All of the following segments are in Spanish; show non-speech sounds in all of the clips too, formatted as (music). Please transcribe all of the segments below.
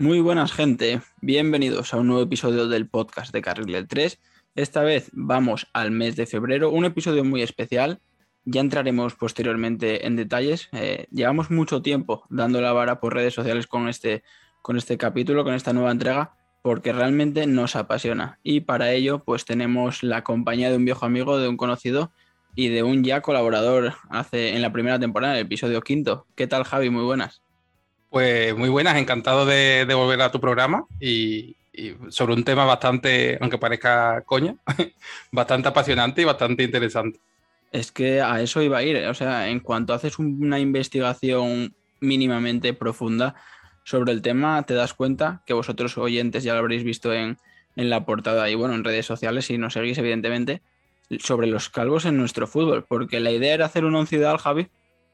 Muy buenas gente, bienvenidos a un nuevo episodio del podcast de Carril del 3. Esta vez vamos al mes de febrero, un episodio muy especial. Ya entraremos posteriormente en detalles. Eh, llevamos mucho tiempo dando la vara por redes sociales con este, con este capítulo, con esta nueva entrega, porque realmente nos apasiona. Y para ello, pues tenemos la compañía de un viejo amigo, de un conocido y de un ya colaborador hace, en la primera temporada, el episodio quinto. ¿Qué tal, Javi? Muy buenas. Pues muy buenas, encantado de, volver a tu programa y, sobre un tema bastante, aunque parezca coña, (laughs) bastante apasionante y bastante interesante. Es que a eso iba a ir, o sea, en cuanto haces una investigación mínimamente profunda sobre el tema, te das cuenta que vosotros oyentes ya lo habréis visto en, en la portada y bueno, en redes sociales, si nos seguís evidentemente, sobre los calvos en nuestro fútbol, porque la idea era hacer un once ideal, Javi,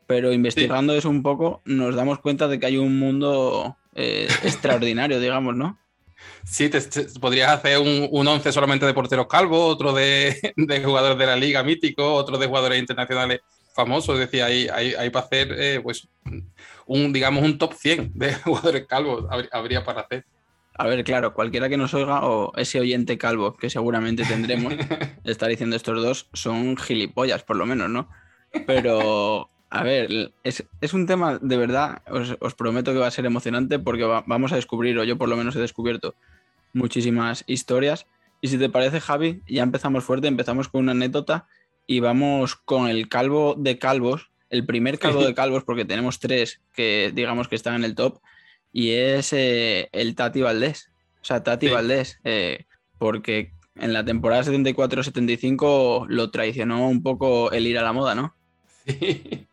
pero investigando eso un poco nos damos cuenta de que hay un mundo eh, (laughs) extraordinario, digamos, ¿no? Sí, te, podrías hacer un, un, once solamente de porteros calvos, otro (laughs) de, jugadores de la liga mítico, otro de jugadores internacionales famosos, es decir, hay, hay, para hacer eh, pues un, digamos, un top 100 de (laughs) jugadores calvos habría para hacer. A ver, claro, cualquiera que nos oiga o ese oyente calvo que seguramente tendremos, estar diciendo estos dos son gilipollas, por lo menos, ¿no? Pero a ver, es, un tema de verdad, os, prometo que va a ser emocionante porque vamos a descubrir, o yo por lo menos he descubierto, muchísimas historias. Y si te parece, Javi, ya empezamos fuerte, empezamos con una anécdota y vamos con el calvo de calvos, el primer calvo de calvos, porque tenemos tres que digamos que están en el top, y es eh, el Tati Valdés. O sea, Tati Valdés, eh, porque en la temporada 74-75 lo traicionó un poco el ir a la moda, ¿no? (laughs) Sí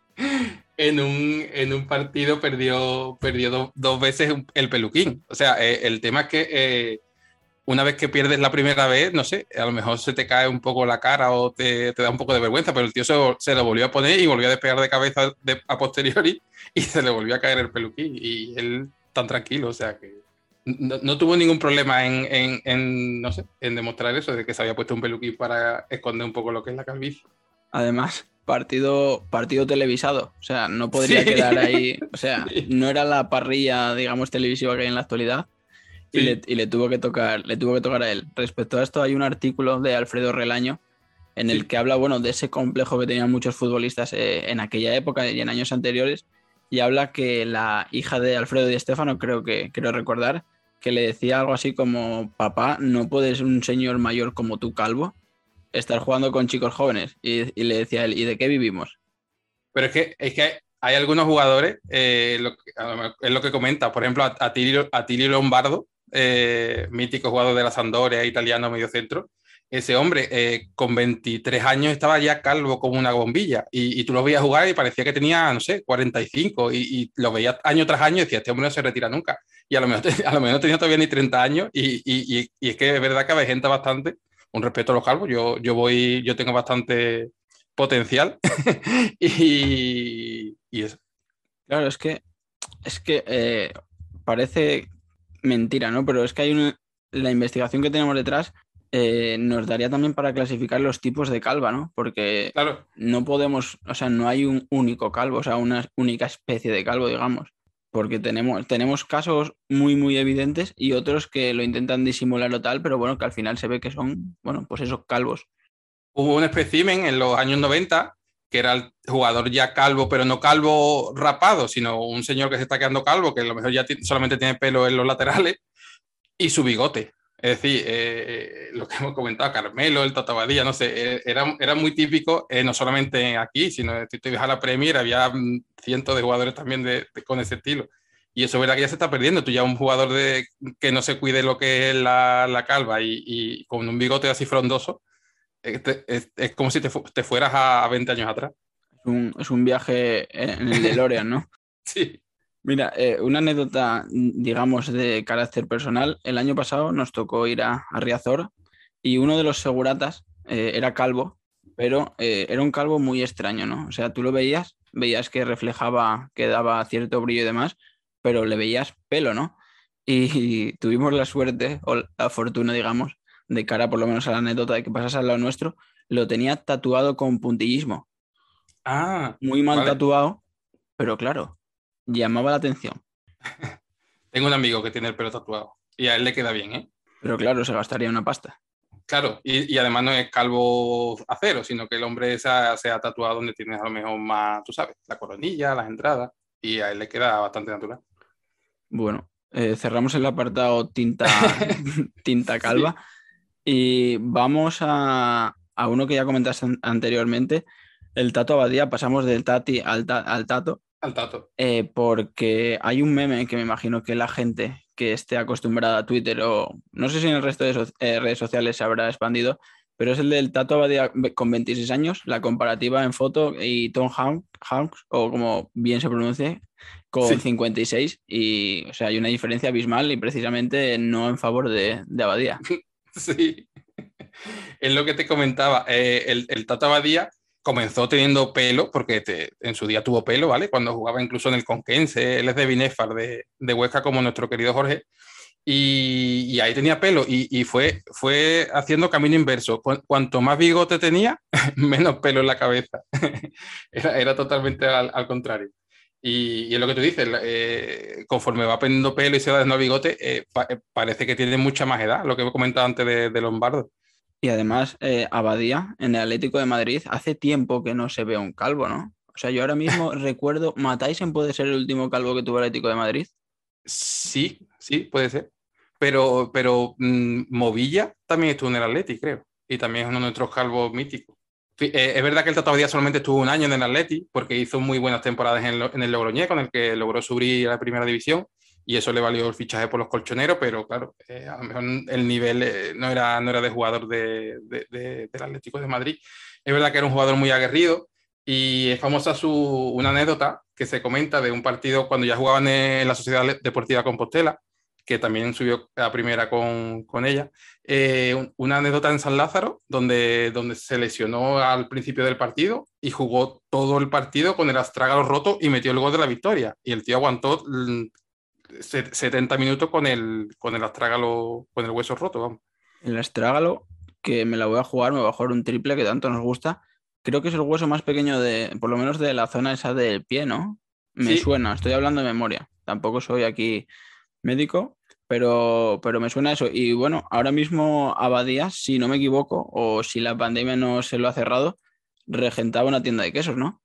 en un, en un partido perdió, perdió dos veces el peluquín. O sea, eh, el tema es que eh, una vez que pierdes la primera vez, no sé, a lo mejor se te cae un poco la cara o te, te da un poco de vergüenza, pero el tío se, se, lo volvió a poner y volvió a despegar de cabeza a posteriori (laughs) y se le volvió a caer el peluquín. Y él tan tranquilo, o sea que no, no tuvo ningún problema en, en, en, no sé, en demostrar eso, de que se había puesto un peluquín para esconder un poco lo que es la calvicie. Además, partido, partido televisado. O sea, no podría quedar ahí. O sea, (laughs) no era la parrilla, digamos, televisiva que hay en la actualidad. Y, le, tuvo que tocar, le tuvo que tocar a él. Respecto a esto, hay un artículo de Alfredo Relaño en el que habla, bueno, de ese complejo que tenían muchos futbolistas eh, en aquella época y en años anteriores. Y habla que la hija de Alfredo y Estefano, creo que quiero recordar, que le decía algo así como: Papá, no puedes un señor mayor como tú, calvo estar jugando con chicos jóvenes. Y, le decía a él, ¿y de qué vivimos? Pero es que, es que hay algunos jugadores, eh, es lo que comenta, por ejemplo, a, Tilio, Lombardo, eh, mítico jugador de la Sampdoria, italiano medio centro, ese hombre eh, con 23 años estaba ya calvo como una bombilla y, tú lo veías jugar y parecía que tenía, no sé, 45 y, y lo veías año tras año y decías, este hombre no se retira nunca. Y a lo mejor, (laughs) a lo mejor tenía todavía ni 30 años y, y, es que es verdad que gente bastante un respeto a los calvos. Yo, yo voy, yo tengo bastante potencial (laughs) y, eso. Claro, es que es que eh, parece mentira, ¿no? Pero es que hay la investigación que tenemos detrás eh, nos daría también para clasificar los tipos de calva, ¿no? Porque claro. no podemos, o sea, no hay un único calvo, o sea, una única especie de calvo, digamos porque tenemos, tenemos casos muy, muy evidentes y otros que lo intentan disimular o tal, pero bueno, que al final se ve que son, bueno, pues esos calvos. Hubo un espécimen en los años 90 que era el jugador ya calvo, pero no calvo rapado, sino un señor que se está quedando calvo, que a lo mejor ya solamente tiene pelo en los laterales, y su bigote. Es decir, eh, lo que hemos comentado, Carmelo, el Tatabadilla, no sé, eh, era, era muy típico, eh, no solamente aquí, sino si te a la Premier, había mm, cientos de jugadores también de, con ese estilo. Y eso verdad que ya se está perdiendo. Tú ya un jugador de, que no se cuide lo que es la, la calva y, y, con un bigote así frondoso, es, es, como si te, te, fueras a 20 años atrás. Es un, es un viaje en el (laughs) DeLorean, ¿no? sí. Mira, eh, una anécdota, digamos, de carácter personal. El año pasado nos tocó ir a, Riazor y uno de los seguratas eh, era calvo, pero eh, era un calvo muy extraño, ¿no? O sea, tú lo veías, veías que reflejaba, que daba cierto brillo y demás, pero le veías pelo, ¿no? Y, tuvimos la suerte o la fortuna, digamos, de cara por lo menos a la anécdota de que pasas al lado nuestro, lo tenía tatuado con puntillismo. Ah. Muy mal tatuado, pero claro, llamaba la atención. (laughs) Tengo un amigo que tiene el pelo tatuado y a él le queda bien, ¿eh? Pero claro, se gastaría una pasta. Claro, y, además no es calvo a cero, sino que el hombre se ha, tatuado donde tienes a lo mejor más, tú sabes, la coronilla, las entradas, y a él le queda bastante natural. Bueno, eh, cerramos el apartado tinta, (laughs) tinta calva y vamos a, uno que ya comentaste anteriormente, el Tato Abadía, pasamos del Tati al, al Tato. Al Tato. Eh, porque hay un meme que me imagino que la gente que esté acostumbrada a Twitter o no sé si en el resto de eh, redes sociales se habrá expandido, pero es el del Tato Abadía con 26 años, la comparativa en foto y Tom Hanks, o como bien se pronuncie, con 56 y o sea, hay una diferencia abismal y precisamente no en favor de, de Abadía. (laughs) Sí, (laughs) es lo que te comentaba, eh, el, el Tato Abadía comenzó teniendo pelo, porque en su día tuvo pelo, ¿vale? Cuando jugaba incluso en el Conquense, él es de Binefar, de, de Huesca, como nuestro querido Jorge, y, ahí tenía pelo, y, fue, fue haciendo camino inverso. Cuanto más bigote tenía, (laughs) menos pelo en la cabeza. (laughs) era, totalmente al, contrario. Y, es lo que tú dices, eh, conforme va perdiendo pelo y se va dando bigote, eh, eh, parece que tiene mucha más edad, lo que he comentado antes de, de Lombardo. Y además, eh, Abadía, en el Atlético de Madrid, hace tiempo que no se ve un calvo, ¿no? O sea, yo ahora mismo (laughs) recuerdo, ¿Mataisen puede ser el último calvo que tuvo el Atlético de Madrid? Sí, sí, puede ser. Pero, pero mm, Movilla también estuvo en el Atlético, creo. Y también es uno de nuestros calvos míticos. Eh, es verdad que el Tato Abadía solamente estuvo un año en el Atlético, porque hizo muy buenas temporadas en, en el Logroñé, con el que logró subir a la primera división y eso le valió el fichaje por los colchoneros, pero claro, eh, a lo mejor el nivel eh, no, era, no era de jugador de, del Atlético de Madrid. Es verdad que era un jugador muy aguerrido y es famosa su, una anécdota que se comenta de un partido cuando ya jugaban en la Sociedad Deportiva Compostela, que también subió a primera con, con ella. Eh, una anécdota en San Lázaro, donde, donde se lesionó al principio del partido y jugó todo el partido con el astrágalo roto y metió el gol de la victoria. Y el tío aguantó 70 minutos con el, con el astrágalo, con el hueso roto, vamos. El astrágalo, que me la voy a jugar, me va a jugar un triple que tanto nos gusta. Creo que es el hueso más pequeño de, por lo menos de la zona esa del pie, ¿no? Me suena, estoy hablando de memoria. Tampoco soy aquí médico, pero, pero me suena eso. Y bueno, ahora mismo Abadía, si no me equivoco, o si la pandemia no se lo ha cerrado, regentaba una tienda de quesos, ¿no?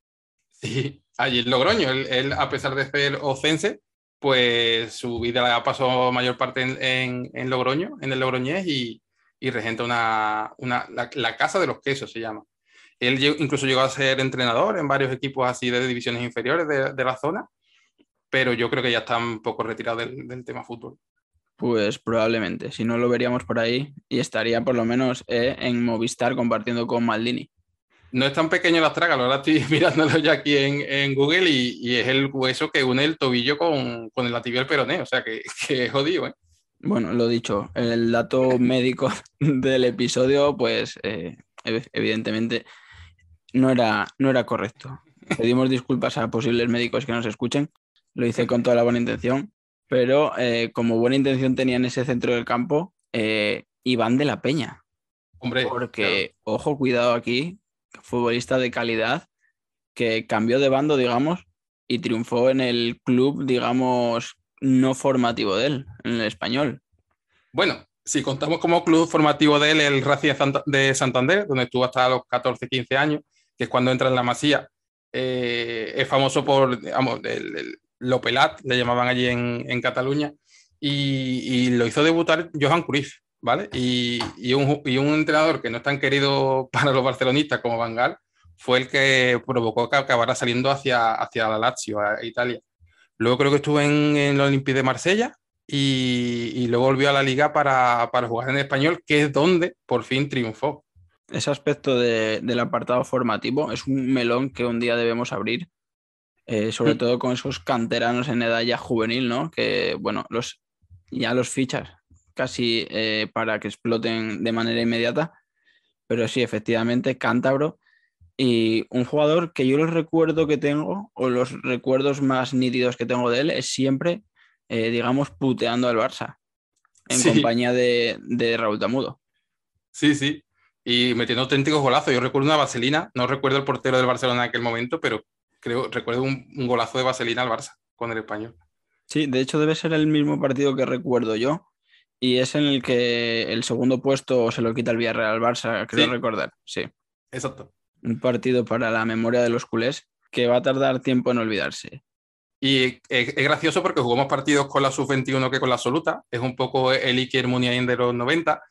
Sí, allí en Logroño. Él, a pesar de ser ocense, pues su vida pasó mayor parte en, Logroño, en el Logroñés, y, regenta una, la, Casa de los Quesos, se llama. Él incluso llegó a ser entrenador en varios equipos así de divisiones inferiores de, la zona, pero yo creo que ya está un poco retirado del, del, tema fútbol. Pues probablemente, si no lo veríamos por ahí y estaría por lo menos eh, en Movistar compartiendo con Maldini no es tan pequeño el astrágalo, ahora estoy (laughs) mirándolo ya aquí en, Google y, es el hueso que une el tobillo con, con el tibia peroné, o sea (laughs) que, es jodido, ¿eh? Bueno, lo dicho, el dato médico (laughs) del episodio, pues eh, evidentemente no era, no era correcto. Pedimos disculpas a posibles médicos que nos escuchen, lo hice con toda la buena intención, pero eh, como buena intención tenía en ese centro del campo, Iván de la Peña. Hombre, porque, ojo, cuidado aquí, futbolista de calidad que cambió de bando, digamos, y triunfó en el club, digamos, no formativo de él, en el español. Bueno, si contamos como club formativo de él el Racing de Santander, donde estuvo hasta los 14, 15 años, que es cuando entra en la Masía, eh, es famoso por, digamos, el, Lopelat, le llamaban allí en, Cataluña, y, lo hizo debutar Johan Cruyff. ¿Vale? Y, un, entrenador que no es tan querido (laughs) para los barcelonistas como Van Gaal fue el que provocó que acabara saliendo hacia, hacia la Lazio, a Italia. Luego creo que estuvo en, en el Olympique de Marsella y, luego volvió a la liga para, jugar en español, que es donde por fin triunfó. Ese aspecto del apartado formativo es un melón que un día debemos abrir, eh, sobre mm. todo con esos canteranos en edad ya juvenil, ¿no? Que, bueno, los, ya los fichas casi eh, para que exploten de manera inmediata. Pero sí, efectivamente, cántabro. Y un jugador que yo los recuerdo que tengo, o los recuerdos más nítidos que tengo de él, es siempre, eh, digamos, puteando al Barça, en compañía de, de, Raúl Tamudo. Sí, sí. Y metiendo auténticos golazos. Yo recuerdo una vaselina, no recuerdo el portero del Barcelona en aquel momento, pero creo, recuerdo un, un golazo de vaselina al Barça con el español. Sí, de hecho debe ser el mismo partido que recuerdo yo. Y es en el que el segundo puesto se lo quita el Villarreal al Barça, creo recordar. Sí. Exacto. Un partido para la memoria de los culés que va a tardar tiempo en olvidarse. Y es, gracioso porque jugamos partidos con la sub-21 que con la absoluta. Es un poco el Iker Muniain de los 90.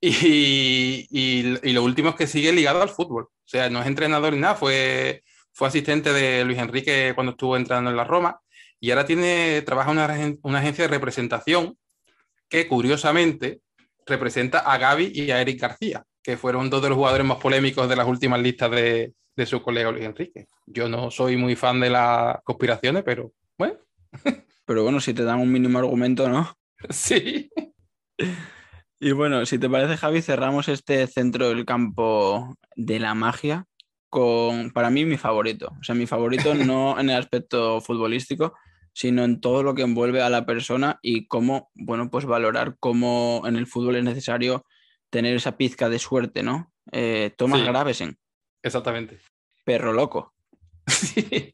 Y, y, lo último es que sigue ligado al fútbol. O sea, no es entrenador ni nada, fue, fue asistente de Luis Enrique cuando estuvo entrando en la Roma. Y ahora tiene, trabaja en una, una agencia de representación que curiosamente representa a Gaby y a Eric García, que fueron dos de los jugadores más polémicos de las últimas listas de, de su colega Luis Enrique. Yo no soy muy fan de las conspiraciones, pero bueno. (laughs) Pero bueno, si te dan un mínimo argumento, ¿no? (laughs) Sí. Y bueno, si te parece, Javi, cerramos este centro del campo de la magia con, para mí, mi favorito. O sea, mi favorito no en el aspecto futbolístico, sino en todo lo que envuelve a la persona y cómo, bueno, pues valorar cómo en el fútbol es necesario tener esa pizca de suerte, ¿no? Eh, Tomás Gravesen. Exactamente. Perro loco. (laughs)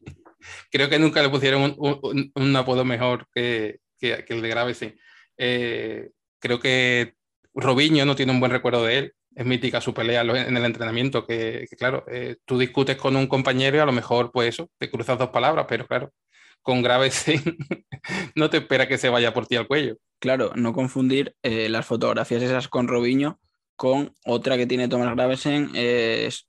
Creo que nunca le pusieron un, apodo mejor que, el de Gravesen. Eh, creo que Robinho no tiene un buen recuerdo de él. Es mítica su pelea en el entrenamiento, que, claro, eh, tú discutes con un compañero y a lo mejor, pues eso, te cruzas dos palabras, pero claro, con Gravesen (laughs) no te espera que se vaya por ti al cuello. Claro, no confundir eh, las fotografías esas con Robinho con otra que tiene Tomás Gravesen, es,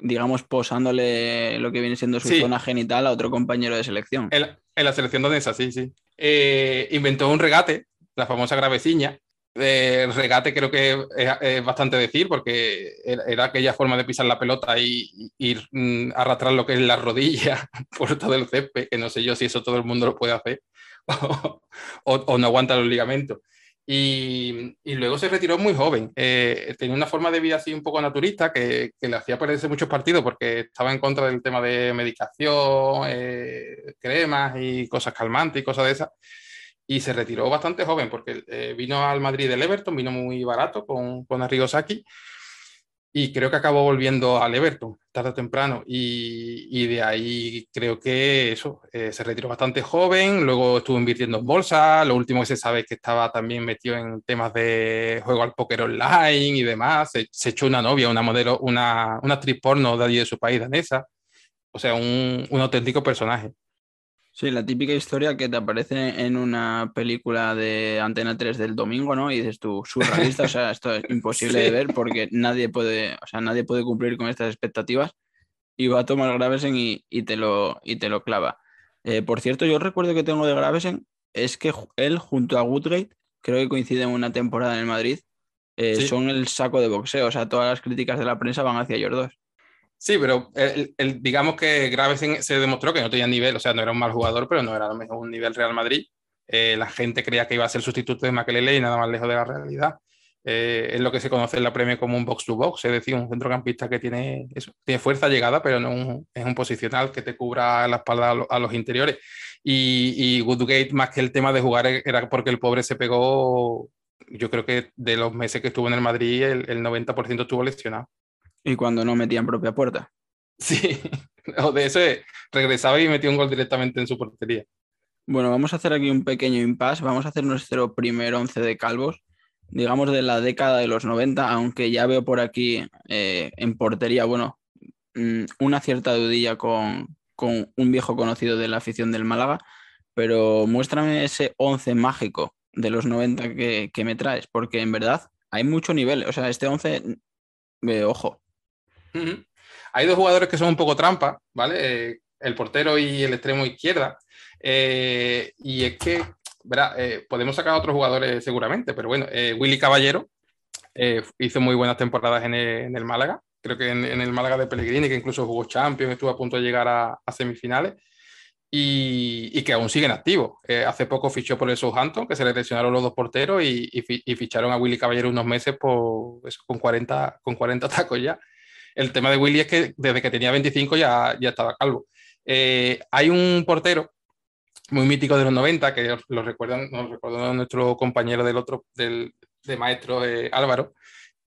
digamos, posándole lo que viene siendo su zona genital a otro compañero de selección. En, la selección danesa, sí, sí. Eh, inventó un regate, la famosa graveciña, el regate creo que es, bastante decir, porque era, aquella forma de pisar la pelota y, ir mm, arrastrar lo que es la rodilla (laughs) por todo el césped, que no sé yo si eso todo el mundo lo puede hacer (laughs) o, no aguanta los ligamentos. Y, luego se retiró muy joven. Eh, tenía una forma de vida así un poco naturista que, le hacía perderse muchos partidos porque estaba en contra del tema de medicación, eh, cremas y cosas calmantes y cosas de esas y se retiró bastante joven porque eh, vino al Madrid del Everton, vino muy barato con, con Arrigo Saki y creo que acabó volviendo al Everton tarde o temprano y, y de ahí creo que eso, eh, se retiró bastante joven, luego estuvo invirtiendo en bolsa, lo último que se sabe es que estaba también metido en temas de juego al póker online y demás, se, echó una novia, una modelo, una, una actriz porno de allí de su país, danesa, o sea, un, un auténtico personaje. Sí, la típica historia que te aparece en una película de Antena 3 del domingo, ¿no? Y dices tú, surrealista, o sea, esto es (laughs) imposible de ver porque nadie puede, o sea, nadie puede cumplir con estas expectativas y va a tomar Gravesen y, y te, lo, y te lo clava. Eh, por cierto, yo recuerdo que tengo de Gravesen es que él junto a Woodgate, creo que coinciden una temporada en el Madrid, eh, son el saco de boxeo, o sea, todas las críticas de la prensa van hacia ellos dos. Sí, pero el, digamos que Gravesen se demostró que no tenía nivel, o sea, no era un mal jugador, pero no era a lo mejor un nivel Real Madrid. Eh, la gente creía que iba a ser sustituto de Makelele y nada más lejos de la realidad. Eh, es lo que se conoce en la Premier como un box-to-box, es decir, un centrocampista que tiene, tiene fuerza llegada, pero no es un posicional que te cubra la espalda a, los interiores. Y, y Woodgate, más que el tema de jugar, era porque el pobre se pegó, yo creo que de los meses que estuvo en el Madrid, el, el 90% estuvo lesionado. Y cuando no metía en propia puerta. Sí, (laughs) o de eso regresaba y metía un gol directamente en su portería. Bueno, vamos a hacer aquí un pequeño impasse. Vamos a hacer nuestro primer once de calvos, digamos de la década de los 90, aunque ya veo por aquí eh, en portería, bueno, mm, una cierta dudilla con, con, un viejo conocido de la afición del Málaga, pero muéstrame ese once mágico de los 90 que, que me traes, porque en verdad hay mucho nivel. O sea, este once, eh, ojo, hay dos jugadores que son un poco trampa, ¿vale? Eh, el portero y el extremo izquierda. Eh, y es que, verá, eh, podemos sacar a otros jugadores seguramente, pero bueno, Willy Caballero hizo muy buenas temporadas en el, Málaga. Creo que en, el Málaga de Pellegrini, que incluso jugó Champions, estuvo a punto de llegar a, semifinales. Y, que aún siguen activos. hace poco fichó por el Southampton, que se le lesionaron los dos porteros y, ficharon a Willy Caballero unos meses por, con, 40, con 40 (laughs) tacos ya. El tema de Willy es que desde que tenía 25 ya, ya estaba calvo. Eh, hay un portero muy mítico de los 90 que lo recuerdan, nos nuestro compañero del otro, del, de maestro eh, Álvaro,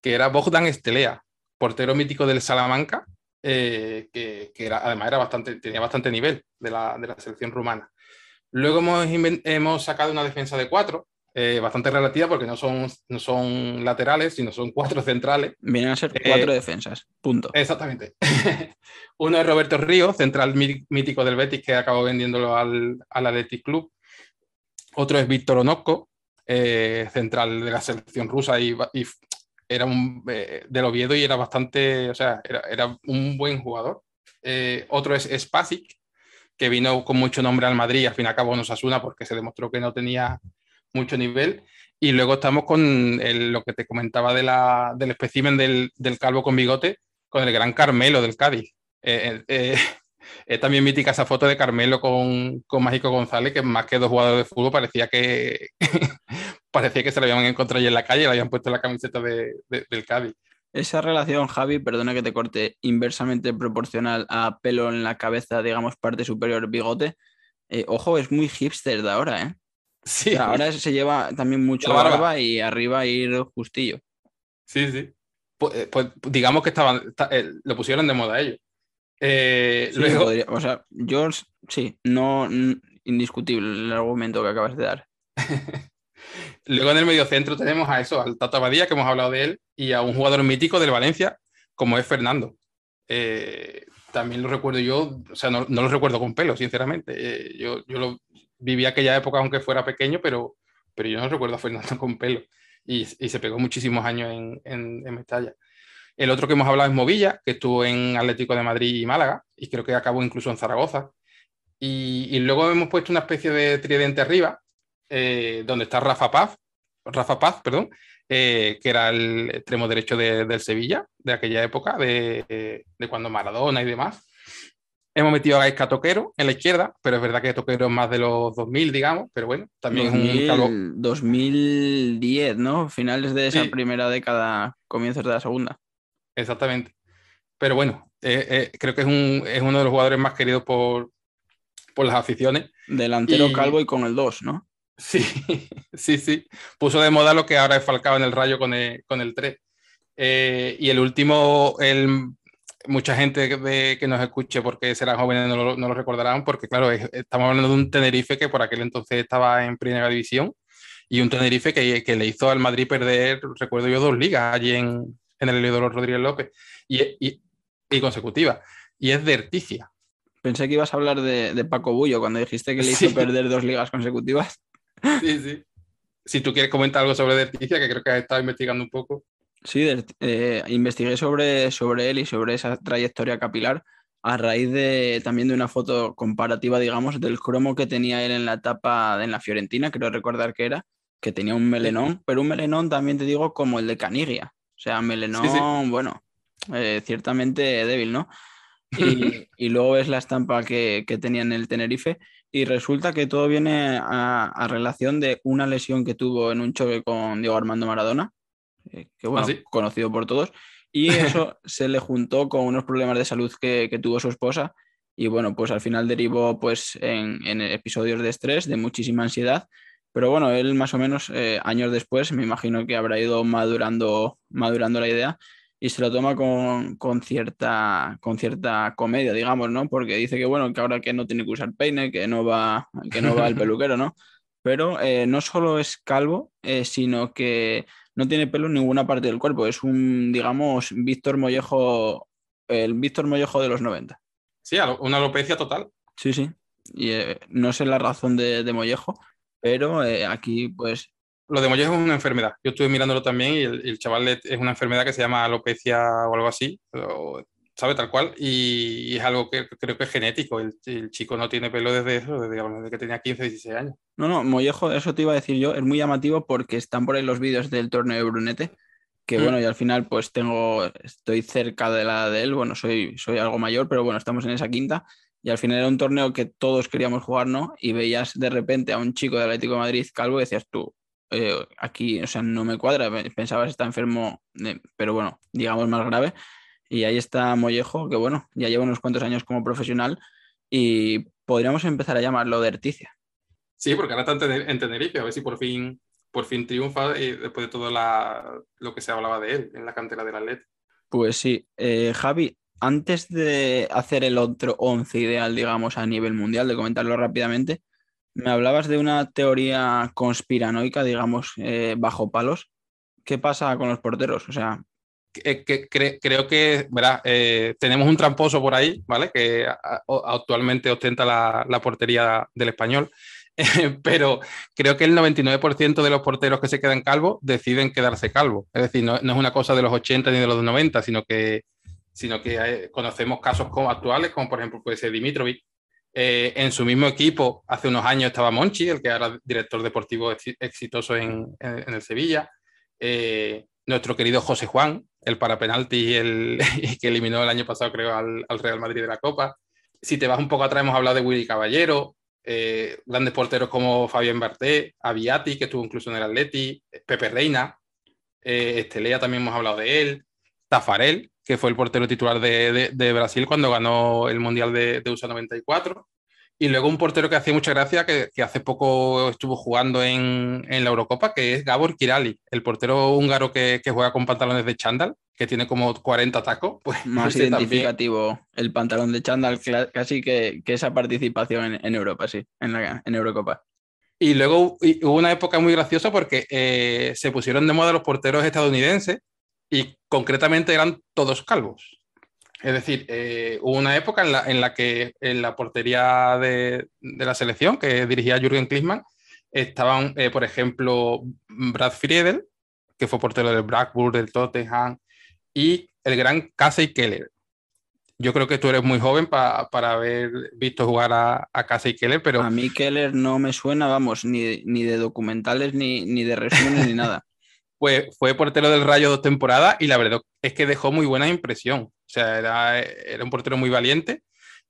que era Bogdan Estelea, portero mítico del Salamanca, eh, que, era, además era bastante, tenía bastante nivel de la, de la selección rumana. Luego hemos, hemos sacado una defensa de cuatro, eh, bastante relativa porque no son, no son laterales, sino son cuatro centrales. Vienen a ser cuatro defensas, punto. Exactamente. (laughs) Uno es Roberto Ríos, central mítico del Betis, que acabó vendiéndolo al, al Athletic Club. Otro es Víctor Onosco, central de la selección rusa y, y era un, eh, del Oviedo y era bastante, o sea, era, era un buen jugador. Eh, otro es Spasic, que vino con mucho nombre al Madrid y al fin acabó en Osasuna porque se demostró que no tenía mucho nivel. Y luego estamos con lo que te comentaba de la, del espécimen del, del, calvo con bigote, con el gran Carmelo del Cádiz. Eh, (laughs) es también mítica esa foto de Carmelo con, con Mágico González, que más que dos jugadores de fútbol parecía que, (laughs) parecía que se lo habían encontrado ahí en la calle le habían puesto la camiseta de, del Cádiz. Esa relación, Javi, perdona que te corte, inversamente proporcional a pelo en la cabeza, digamos, parte superior bigote. Eh, ojo, es muy hipster de ahora, ¿eh? Sí. ahora se lleva también mucho barba. y arriba ir justillo. Sí, sí. Pues, eh, pues digamos que estaban, eh, lo pusieron de moda ellos. luego... o sea, yo sí, no indiscutible el argumento que acabas de dar. (laughs) Luego en el medio centro tenemos a eso, al Tata Badía, que hemos hablado de él, y a un jugador mítico del Valencia, como es Fernando. Eh, también lo recuerdo yo, o sea, no, lo recuerdo con pelo, sinceramente. Eh, yo, yo lo viví aquella época, aunque fuera pequeño, pero, pero yo no recuerdo a Fernando (laughs) con pelo. Y, se pegó muchísimos años en, en, Mestalla. El otro que hemos hablado es Movilla, que estuvo en Atlético de Madrid y Málaga, y creo que acabó incluso en Zaragoza. Y, y luego hemos puesto una especie de tridente arriba, eh, donde está Rafa Paz, Rafa Paz, perdón, eh, que era el extremo derecho de, del Sevilla, de aquella época, de, de, cuando Maradona y demás. Hemos metido a Gaisca Toquero en la izquierda, pero es verdad que Toquero es más de los 2000, digamos, pero bueno, también 2000, es un 2010, ¿no? Finales de esa primera década, comienzos de la segunda. Exactamente. Pero bueno, eh, creo que es, un, es, uno de los jugadores más queridos por, por las aficiones. Delantero calvo y con el 2, ¿no? Sí, (laughs) sí, sí. Puso de moda lo que ahora es Falcao en el rayo con el, con el 3. Eh, y el último, el, mucha gente que nos escuche porque serán jóvenes no lo, no lo recordarán, porque claro, estamos hablando de un Tenerife que por aquel entonces estaba en primera división y un Tenerife que, que le hizo al Madrid perder, recuerdo yo, dos ligas allí en, en el Eleodoro Rodríguez López y, y, y consecutiva. Y es de Erticia. Pensé que ibas a hablar de, de Paco Bullo cuando dijiste que le hizo perder dos ligas consecutivas. Sí, sí. Si tú quieres comentar algo sobre Derticia, que creo que has estado investigando un poco. Sí, eh, investigué sobre, sobre él y sobre esa trayectoria capilar a raíz de también de una foto comparativa, digamos, del cromo que tenía él en la etapa en la Fiorentina, creo recordar que era, que tenía un melenón, pero un melenón también te digo como el de Canigia. O sea, melenón, bueno, eh, ciertamente débil, ¿no? (laughs) Y, luego ves la estampa que, que tenía en el Tenerife y resulta que todo viene a, relación de una lesión que tuvo en un choque con Diego Armando Maradona, eh, que bueno, ¿Ah, conocido por todos, y (laughs) eso se le juntó con unos problemas de salud que, tuvo su esposa. Y bueno, pues al final derivó pues en, episodios de estrés, de muchísima ansiedad, pero bueno, él más o menos eh, años después me imagino que habrá ido madurando, madurando la idea. Y se lo toma con, cierta, con cierta comedia, digamos, ¿no? Porque dice que, bueno, que ahora que no tiene que usar peine, que no va, que no va el (laughs) peluquero, ¿no? Pero eh, no solo es calvo, eh, sino que no tiene pelo en ninguna parte del cuerpo. Es un, digamos, Víctor Mollejo, el Víctor Mollejo de los 90. Sí, una alopecia total. Sí, sí. Y eh, no sé la razón de, de Mollejo, pero aquí, pues, lo de Mollejo es una enfermedad. Yo estuve mirándolo también y el, chaval es una enfermedad que se llama alopecia o algo así, ¿sabe? Tal cual. Y, es algo que creo que es genético. El, chico no tiene pelo desde eso, desde, que tenía 15, 16 años. No, no, Mollejo, eso te iba a decir yo, es muy llamativo porque están por ahí los vídeos del torneo de Brunete, que mm. bueno, y al final pues tengo, estoy cerca de la de él, bueno, soy, soy algo mayor, pero bueno, estamos en esa quinta. Y al final era un torneo que todos queríamos jugar, ¿no? Y veías de repente a un chico de Atlético de Madrid calvo y decías tú, eh, aquí, o sea, no me cuadra, pensaba que está enfermo, eh, pero bueno, digamos más grave. Y ahí está Mollejo, que bueno, ya lleva unos cuantos años como profesional y podríamos empezar a llamarlo de Erticia. Sí, porque ahora está en Tenerife, a ver si por fin, por fin triunfa eh, después de todo la, lo que se hablaba de él en la cantera del Atlet. Pues sí, Javi, antes de hacer el otro 11 ideal, digamos, a nivel mundial, de comentarlo rápidamente, Me hablabas de una teoría conspiranoica, digamos, eh, bajo palos. ¿Qué pasa con los porteros? O sea, que, creo que, eh, tenemos un tramposo por ahí, ¿vale? Que actualmente ostenta la, portería del español. (laughs) pero creo que el 99% de los porteros que se quedan calvos deciden quedarse calvos. Es decir, no, es una cosa de los 80 ni de los 90, sino que, sino que conocemos casos como actuales, como por ejemplo puede ser Dimitrovic. Eh, en su mismo equipo, hace unos años estaba Monchi, el que era director deportivo exitoso en, el Sevilla. Eh, nuestro querido José Juan, el parapenalti y el, (laughs) que eliminó el año pasado, creo, al, al, Real Madrid de la Copa. Si te vas un poco atrás, hemos hablado de Willy Caballero, eh, grandes porteros como Fabián Barté, Aviati, que estuvo incluso en el Atleti, Pepe Reina, eh, Estelea también hemos hablado de él, Tafarel, que fue el portero titular de, de, Brasil cuando ganó el Mundial de, de USA 94. Y luego un portero que hacía mucha gracia, que, que hace poco estuvo jugando en, en, la Eurocopa, que es Gabor Kirali, el portero húngaro que, que, juega con pantalones de chándal, que tiene como 40 tacos. (laughs) Pues, Más identificativo el pantalón de chándal casi que, que esa participación en, en, Europa, sí, en la en Eurocopa. Y luego hubo una época muy graciosa porque eh, se pusieron de moda los porteros estadounidenses y concretamente eran todos calvos. Es decir, eh, hubo una época en la, en la, que en la portería de, de la selección que dirigía Jürgen Klinsmann estaban, eh, por ejemplo, Brad Friedel, que fue portero del Blackburn, del Tottenham, y el gran Casey Keller. Yo creo que tú eres muy joven pa, para haber visto jugar a, a Casey Keller, pero... A mí Keller no me suena, vamos, ni, ni de documentales, ni, ni de resúmenes, ni nada. Pues fue portero del Rayo dos temporadas y la verdad es que dejó muy buena impresión. O sea, era, era un portero muy valiente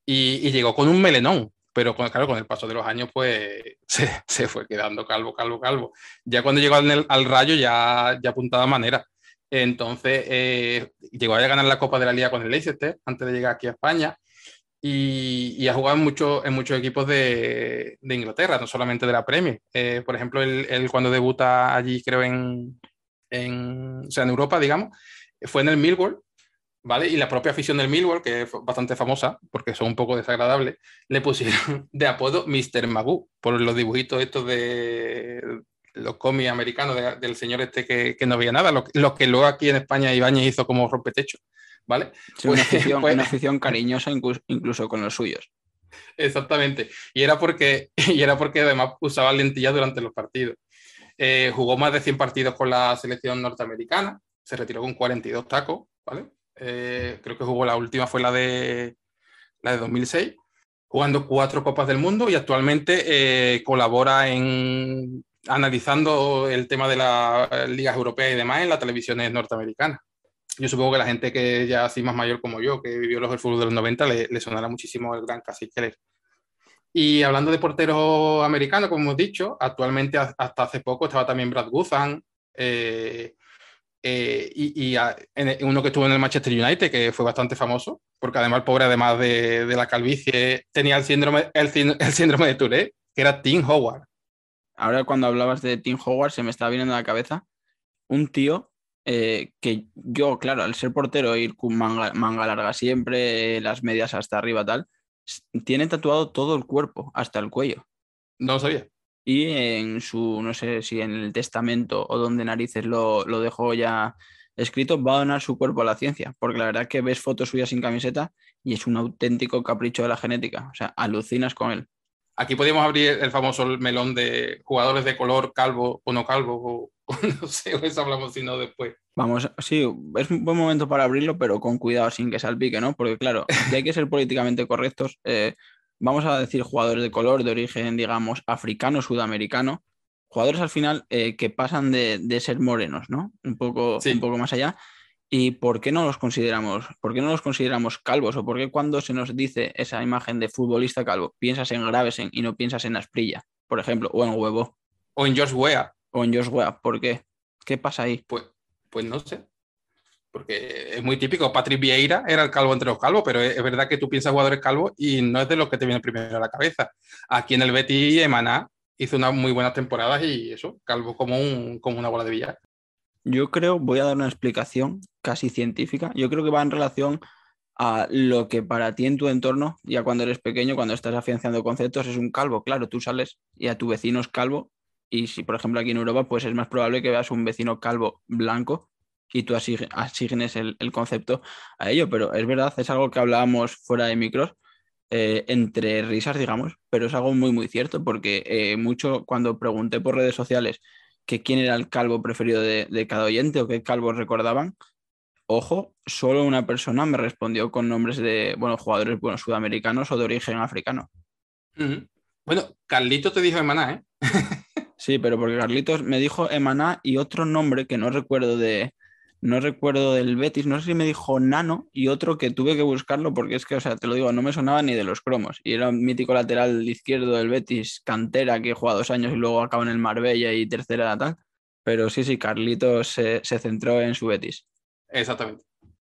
y, y, llegó con un melenón. Pero con, claro, con el paso de los años, pues (laughs) se, se fue quedando calvo, calvo, calvo. Ya cuando llegó al, al Rayo, ya, ya apuntaba manera. Entonces, eh, llegó a ganar la Copa de la Liga con el Leicester antes de llegar aquí a España. Y, y, ha jugado en, mucho, en muchos equipos de, de, Inglaterra, no solamente de la Premier. Eh, por ejemplo, él, él, cuando debuta allí, creo, en, en, o sea, en Europa, digamos, fue en el Millwall, ¿vale? Y la propia afición del Millwall, que es bastante famosa, porque son un poco desagradables, le pusieron (laughs) de apodo Mr. Magoo, por los dibujitos estos de los cómics americanos de, del señor este que, que, no veía nada, lo, lo, que luego aquí en España Ibáñez hizo como rompetecho, ¿vale? Sí, una, (laughs) afición, pues, una afición cariñosa incluso, incluso con los suyos. Exactamente. Y era porque, (laughs) y era porque además usaba lentillas durante los partidos. Eh, jugó más de 100 partidos con la selección norteamericana, se retiró con 42 tacos, ¿vale? Eh, creo que jugó la última, fue la de, la de 2006, jugando cuatro Copas del Mundo y actualmente eh, colabora en analizando el tema de las ligas europeas y demás en las televisiones norteamericanas. Yo supongo que la gente que ya así más mayor como yo, que vivió los del fútbol de los 90, le, le sonará muchísimo el gran Keller. Y hablando de porteros americanos, como hemos dicho, actualmente hasta hace poco estaba también Brad Guzan eh, eh, y, uno que estuvo en el Manchester United, que fue bastante famoso, porque además el pobre, además de, la calvicie, tenía el síndrome, el, síndrome de Tourette, que era Tim Howard. Ahora cuando hablabas de Tim Howard se me estaba viniendo a la cabeza un tío eh, que yo, claro, al ser portero, ir con manga, manga larga siempre, las medias hasta arriba, tal, tiene tatuado todo el cuerpo, hasta el cuello. No lo sabía. Y en su, no sé si en el testamento o donde narices lo, lo dejó ya escrito, va a donar su cuerpo a la ciencia, porque la verdad es que ves fotos suyas sin camiseta y es un auténtico capricho de la genética, o sea, alucinas con él. Aquí podríamos abrir el famoso melón de jugadores de color calvo o no calvo, o, (laughs) no sé, o eso hablamos sino después. Vamos, sí, es un buen momento para abrirlo, pero con cuidado, sin que salpique, ¿no? Porque claro, si hay que ser políticamente correctos, eh, vamos a decir jugadores de color, de origen, digamos, africano, sudamericano, jugadores al final eh, que pasan de, de, ser morenos, ¿no? Un poco, sí. un poco más allá. ¿Y por qué no los consideramos? ¿Por qué no los consideramos calvos? ¿O por qué cuando se nos dice esa imagen de futbolista calvo, piensas en Gravesen y no piensas en Asprilla, por ejemplo, o en Huevo? O en Josh Wea. O en Josh Wea. ¿Por qué? ¿Qué pasa ahí? Pues, pues no sé. Porque es muy típico. Patrick Vieira era el calvo entre los calvos, pero es verdad que tú piensas jugadores calvos y no es de los que te viene primero a la cabeza. Aquí en el Betis, Emaná hizo unas muy buenas temporadas y eso, calvo como, un, como una bola de billar. Yo creo, voy a dar una explicación casi científica, yo creo que va en relación a lo que para ti en tu entorno, ya cuando eres pequeño, cuando estás afianzando conceptos, es un calvo. Claro, tú sales y a tu vecino es calvo y si, por ejemplo, aquí en Europa, pues es más probable que veas un vecino calvo blanco y tú asignes el, concepto a ello. Pero es verdad, es algo que hablábamos fuera de micros, eh, entre risas, digamos, pero es algo muy, muy cierto, porque eh, mucho cuando pregunté por redes sociales que quién era el calvo preferido de, de cada oyente o qué calvos recordaban, ojo, solo una persona me respondió con nombres de, bueno, jugadores bueno, sudamericanos o de origen africano. Bueno, Carlitos te dijo Emaná, ¿eh? (laughs) sí, pero porque Carlitos me dijo Emaná y otro nombre que no recuerdo de, no recuerdo del Betis, no sé si me dijo Nano y otro que tuve que buscarlo porque es que, o sea, te lo digo, no me sonaba ni de los cromos. Y era un mítico lateral izquierdo del Betis, cantera, que juega dos años y luego acaba en el Marbella y tercera tal. Pero sí, sí, Carlitos se, se centró en su Betis. Exactamente.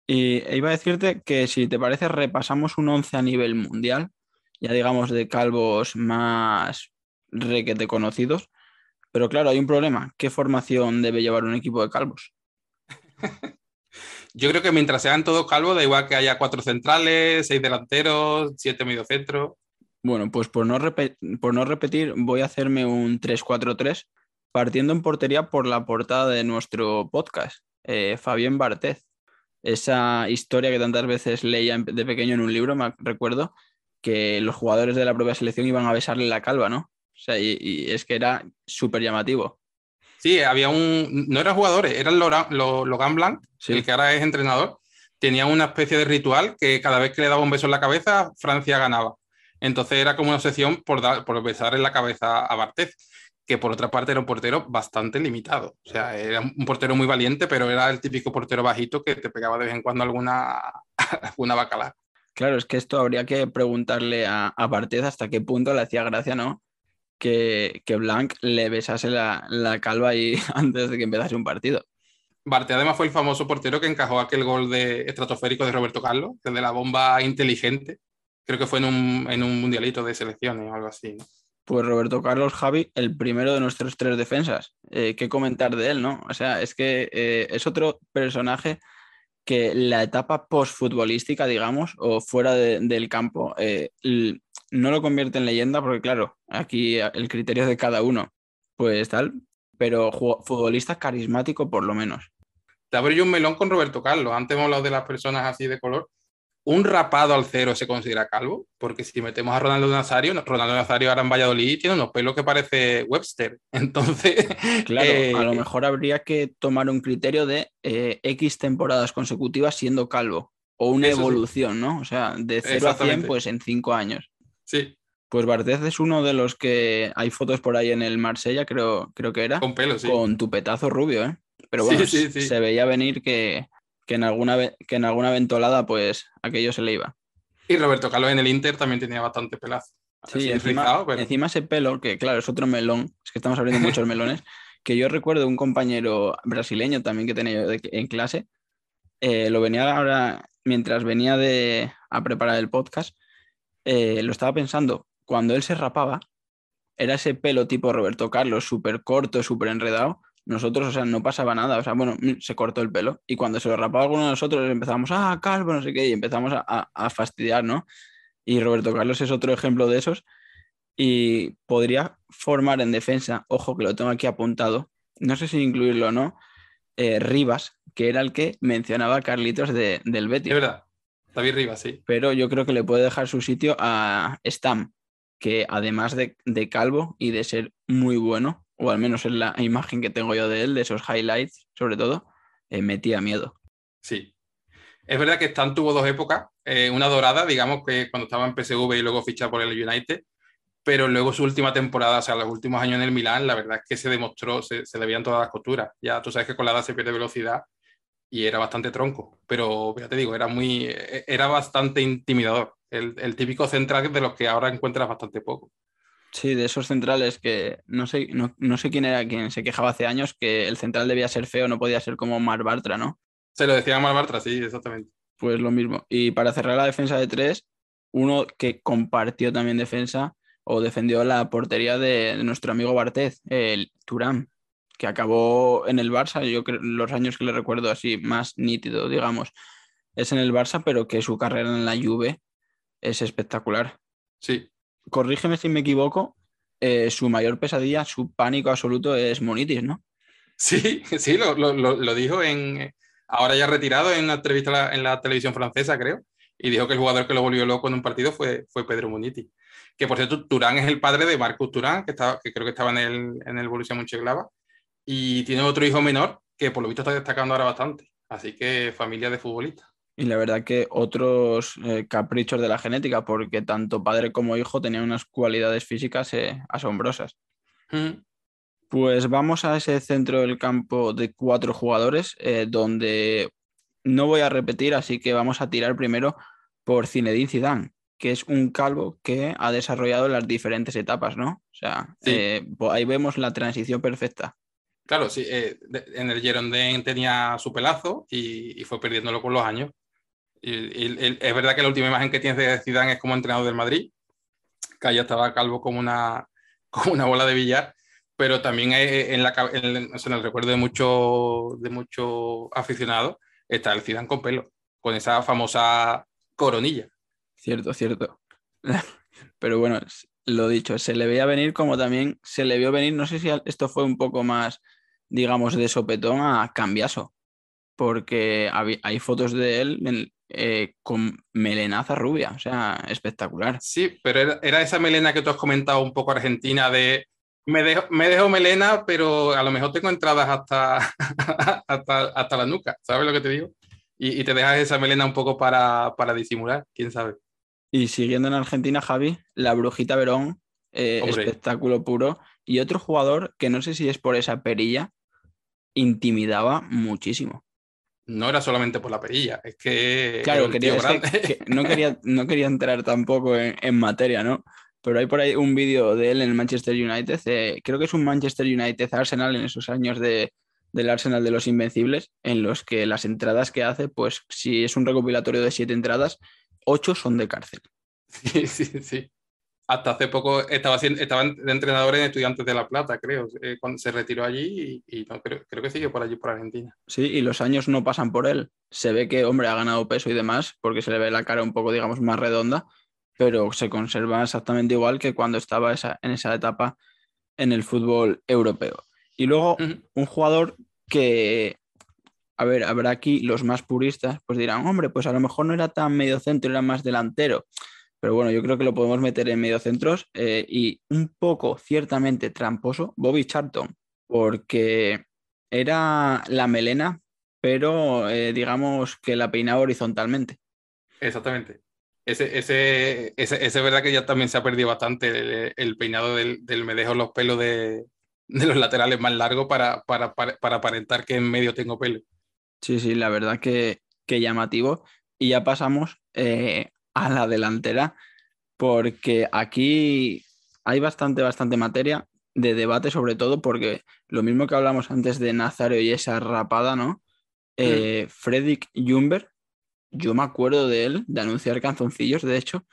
Y iba a decirte que si te parece, repasamos un 11 a nivel mundial, ya digamos de calvos más requete conocidos. Pero claro, hay un problema. ¿Qué formación debe llevar un equipo de calvos? Yo creo que mientras sean todos calvos, da igual que haya cuatro centrales, seis delanteros, siete mediocentros. Bueno, pues por no, por no repetir, voy a hacerme un 3-4-3, partiendo en portería por la portada de nuestro podcast, eh, Fabián Bartez. Esa historia que tantas veces leía de pequeño en un libro, me recuerdo, que los jugadores de la propia selección iban a besarle la calva, ¿no? O sea, y, y es que era súper llamativo. Sí, había un. No eran jugadores, era Logan, Blanc, el que ahora es entrenador. Tenía una especie de ritual que cada vez que le daba un beso en la cabeza, Francia ganaba. Entonces era como una obsesión por, dar, por besar en la cabeza a Barthez, que por otra parte era un portero bastante limitado. O sea, era un portero muy valiente, pero era el típico portero bajito que te pegaba de vez en cuando alguna, (laughs) alguna bacala. Claro, es que esto habría que preguntarle a, a Barthez hasta qué punto le hacía gracia, ¿no? Que, que Blanc le besase la, la, calva ahí (laughs) antes de que empezase un partido. Barte además fue el famoso portero que encajó aquel gol de estratosférico de Roberto Carlos, el de la bomba inteligente. Creo que fue en un, en un mundialito de selecciones o algo así. ¿no? Pues Roberto Carlos Javi, el primero de nuestros tres defensas. Eh, ¿Qué comentar de él, no? O sea, es que eh, es otro personaje que la etapa post-futbolística, digamos, o fuera de, del campo, eh, no lo convierte en leyenda porque, claro, aquí el criterio de cada uno, pues tal, pero futbolista carismático por lo menos. Te abro un melón con Roberto Carlos. Antes hemos hablado de las personas así de color. ¿Un rapado al cero se considera calvo? Porque si metemos a Ronaldo Nazario, Ronaldo Nazario ahora en Valladolid tiene unos pelos que parece Webster. (laughs) Entonces. Claro, eh, a lo mejor habría que tomar un criterio de eh, X temporadas consecutivas siendo calvo. O una evolución, sí. ¿no? O sea, de 0 a 100, pues en 5 años. Sí. Pues Barthez es uno de los que hay fotos por ahí en el Marsella, creo, creo que era. Con pelo, sí. Con tu petazo rubio, ¿eh? Pero bueno, sí, sí, se veía venir que, que, en alguna, que en alguna ventolada, pues aquello se le iba. Y Roberto Carlos en el Inter también tenía bastante pelazo. Sí, encima, rizado, pero... encima ese pelo, que claro, es otro melón, es que estamos abriendo muchos (laughs) melones, que yo recuerdo un compañero brasileño también que tenía yo de, en clase, eh, lo venía ahora, mientras venía de, a preparar el podcast, eh, lo estaba pensando, cuando él se rapaba, era ese pelo tipo Roberto Carlos, súper corto, súper enredado. Nosotros, o sea, no pasaba nada. O sea, bueno, se cortó el pelo. Y cuando se lo rapaba alguno de nosotros, empezamos, ah, calvo, no sé qué, y empezamos a, a, a fastidiar, ¿no? Y Roberto Carlos es otro ejemplo de esos. Y podría formar en defensa, ojo que lo tengo aquí apuntado, no sé si incluirlo o no, eh, Rivas, que era el que mencionaba Carlitos de, del Betis. Es verdad. David Rivas, sí. Pero yo creo que le puede dejar su sitio a Stam, que además de, de, calvo y de ser muy bueno, o al menos es la imagen que tengo yo de él, de esos highlights, sobre todo, eh, metía miedo. Sí. Es verdad que Stam tuvo dos épocas, eh, una dorada, digamos que cuando estaba en PSV y luego ficha por el United, pero luego su última temporada, o sea, los últimos años en el Milán, la verdad es que se demostró, se, se le veían todas las costuras. Ya tú sabes que con la edad se pierde velocidad y era bastante tronco, pero ya te digo, era muy, era bastante intimidador, el, el, típico central de los que ahora encuentras bastante poco. Sí, de esos centrales que no sé, no, no, sé quién era quien se quejaba hace años que el central debía ser feo, no podía ser como Mar Bartra, ¿no? Se lo decía a Mar Bartra, sí, exactamente. Pues lo mismo. Y para cerrar la defensa de tres, uno que compartió también defensa o defendió la portería de, de nuestro amigo Barthez, el Turán, que acabó en el Barça, yo creo, los años que le recuerdo así más nítido, digamos. es en el Barça, pero que su carrera en la Juve es espectacular. Sí. Corrígeme si me equivoco, eh, su mayor pesadilla, su pánico absoluto es Monitis, ¿no? Sí, sí, lo, dijo en, ahora ya retirado en una entrevista en la televisión francesa, creo, y dijo que el jugador que lo volvió loco en un partido fue, fue Pedro Muniti. Que por cierto, Turán es el padre de Marcus Turán, que, estaba, que creo que estaba en el, en el y tiene otro hijo menor que por lo visto está destacando ahora bastante. Así que familia de futbolistas. Y la verdad que otros eh, caprichos de la genética, porque tanto padre como hijo tenían unas cualidades físicas eh, asombrosas. Mm. Pues vamos a ese centro del campo de cuatro jugadores, eh, donde no voy a repetir, así que vamos a tirar primero por Zinedine Zidane, que es un calvo que ha desarrollado las diferentes etapas, ¿no? O sea, ahí vemos la transición perfecta. Claro, sí, en el Girondin tenía su pelazo y, y, fue perdiéndolo con los años es verdad que la última imagen que tienes de Zidane es como entrenador del Madrid, que ya estaba calvo como una, (laughs) como una bola de billar, pero también en, la, en, el recuerdo de muchos de mucho aficionados está el Zidane con pelo, con esa famosa coronilla. Cierto, cierto. (laughs) Pero bueno, lo dicho, se le veía venir como también se le vio venir, no sé si esto fue un poco más, digamos, de sopetón a Cambiaso, porque hay fotos de él eh, con melenaza rubia, o sea, espectacular. Sí, pero era, esa melena que tú has comentado un poco argentina de me dejo, me dejo melena, pero a lo mejor tengo entradas hasta, (laughs) hasta, la nuca, ¿sabes lo que te digo? Y, te dejas esa melena un poco para, para, disimular, quién sabe. Y siguiendo en Argentina, Javi, la Brujita Verón, eh, espectáculo puro. Y otro jugador que no sé si es por esa perilla, intimidaba muchísimo no era solamente por la perilla, es que. Claro, quería, (laughs) no, quería, no quería entrar tampoco en, materia, ¿no? Pero hay por ahí un vídeo de él en el Manchester United, eh, creo que es un Manchester United Arsenal en esos años de, del Arsenal de los Invencibles, en los que las entradas que hace, pues si es un recopilatorio de siete entradas, ocho son de cárcel. (laughs) Sí, sí, sí hasta hace poco estaba, estaba de entrenador en Estudiantes de La Plata, creo, eh, cuando se retiró allí y, no, creo, creo, que sigue por allí, por Argentina. Sí, y los años no pasan por él. Se ve que, hombre, ha ganado peso y demás, porque se le ve la cara un poco, digamos, más redonda, pero se conserva exactamente igual que cuando estaba esa, en esa etapa en el fútbol europeo. Y luego, un jugador que, a ver, habrá aquí los más puristas, pues dirán, hombre, pues a lo mejor no era tan medio centro, era más delantero. Pero bueno, yo creo que lo podemos meter en medio centros eh, y un poco ciertamente tramposo, Bobby Charlton, porque era la melena, pero eh, digamos que la peinaba horizontalmente. Exactamente. Ese, ese, ese, es verdad que ya también se ha perdido bastante el, peinado del, del, me dejo los pelos de, de los laterales más largos para, para, para, para, aparentar que en medio tengo pelo. Sí, sí, la verdad que, que llamativo. Y ya pasamos eh, a la delantera, porque aquí hay bastante, bastante materia de debate, sobre todo porque lo mismo que hablamos antes de Nazario y esa rapada, ¿no? Eh, Fredrik Jumber, yo me acuerdo de él, de anunciar canzoncillos, de hecho,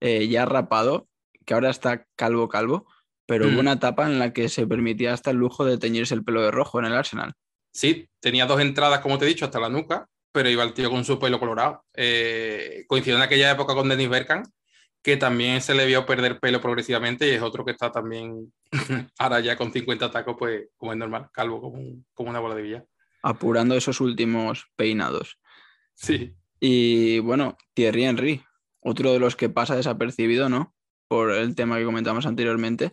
eh, ya rapado, que ahora está calvo, calvo, pero hubo mm. una etapa en la que se permitía hasta el lujo de teñirse el pelo de rojo en el Arsenal. Sí, tenía dos entradas, como te he dicho, hasta la nuca, pero iba el tío con su pelo colorado. Eh, coincidió en aquella época con Dennis Bergkamp, que también se le vio perder pelo progresivamente y es otro que está también (laughs) ahora ya con 50 tacos, pues como es normal, calvo como, como una bola de villa. Apurando esos últimos peinados. Sí. Y bueno, Thierry Henry, otro de los que pasa desapercibido, ¿no? Por el tema que comentamos anteriormente,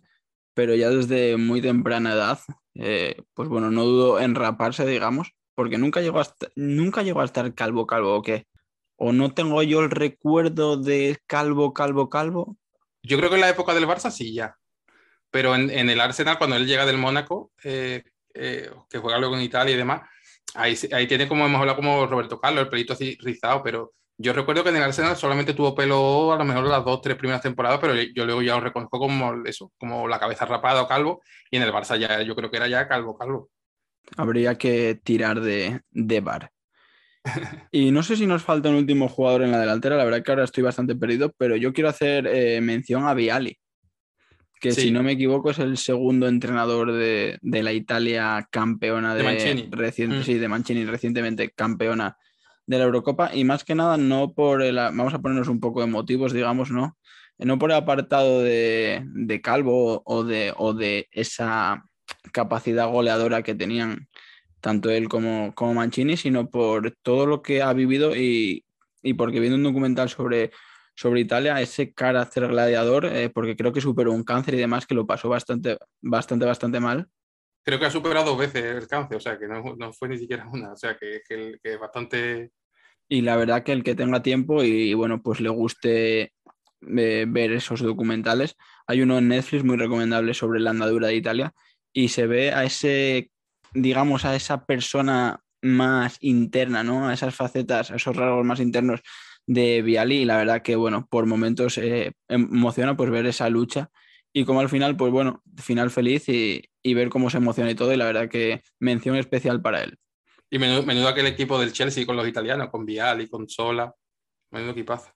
pero ya desde muy temprana edad, eh, pues bueno, no dudo en raparse, digamos, porque nunca llegó a, nunca llegó a estar calvo, calvo, ¿o qué? ¿O no tengo yo el recuerdo de calvo, calvo, calvo? Yo creo que en la época del Barça sí, ya. Pero en, el Arsenal, cuando él llega del Mónaco, eh, eh, que juega luego en Italia y demás, ahí, ahí tiene como hemos hablado como Roberto Carlos, el pelito rizado, pero yo recuerdo que en el Arsenal solamente tuvo pelo a lo mejor las dos, tres primeras temporadas, pero yo luego ya lo reconozco como eso, como la cabeza rapada o calvo, y en el Barça ya yo creo que era ya calvo, calvo habría que tirar de, de bar. (laughs) Y no sé si nos falta un último jugador en la delantera, la verdad que ahora estoy bastante perdido, pero yo quiero hacer eh, mención a Viali, que si no me equivoco es el segundo entrenador de, la Italia campeona de, Mancini. Reciente, mm. Sí, de Mancini, recientemente campeona de la Eurocopa y más que nada no por el, vamos a ponernos un poco emotivos, digamos, ¿no? No por el apartado de, de Calvo o de, o de esa capacidad goleadora que tenían tanto él como, como Mancini, sino por todo lo que ha vivido y, y porque viendo un documental sobre, sobre Italia, ese carácter gladiador, eh, porque creo que superó un cáncer y demás que lo pasó bastante, bastante, bastante mal. Creo que ha superado dos veces el cáncer, o sea, que no, no fue ni siquiera una, o sea, que, que, que bastante... Y la verdad que el que tenga tiempo y, bueno, pues le guste eh, ver esos documentales, hay uno en Netflix muy recomendable sobre la andadura de Italia y se ve a ese, digamos, a esa persona más interna, ¿no? A esas facetas, a esos rasgos más internos de Viali y la verdad que, bueno, por momentos eh, emociona pues ver esa lucha y como al final, pues bueno, final feliz y, y, ver cómo se emociona y todo y la verdad que mención especial para él. Y menudo, menudo aquel equipo del Chelsea con los italianos, con Viali, con Sola, menudo equipazo.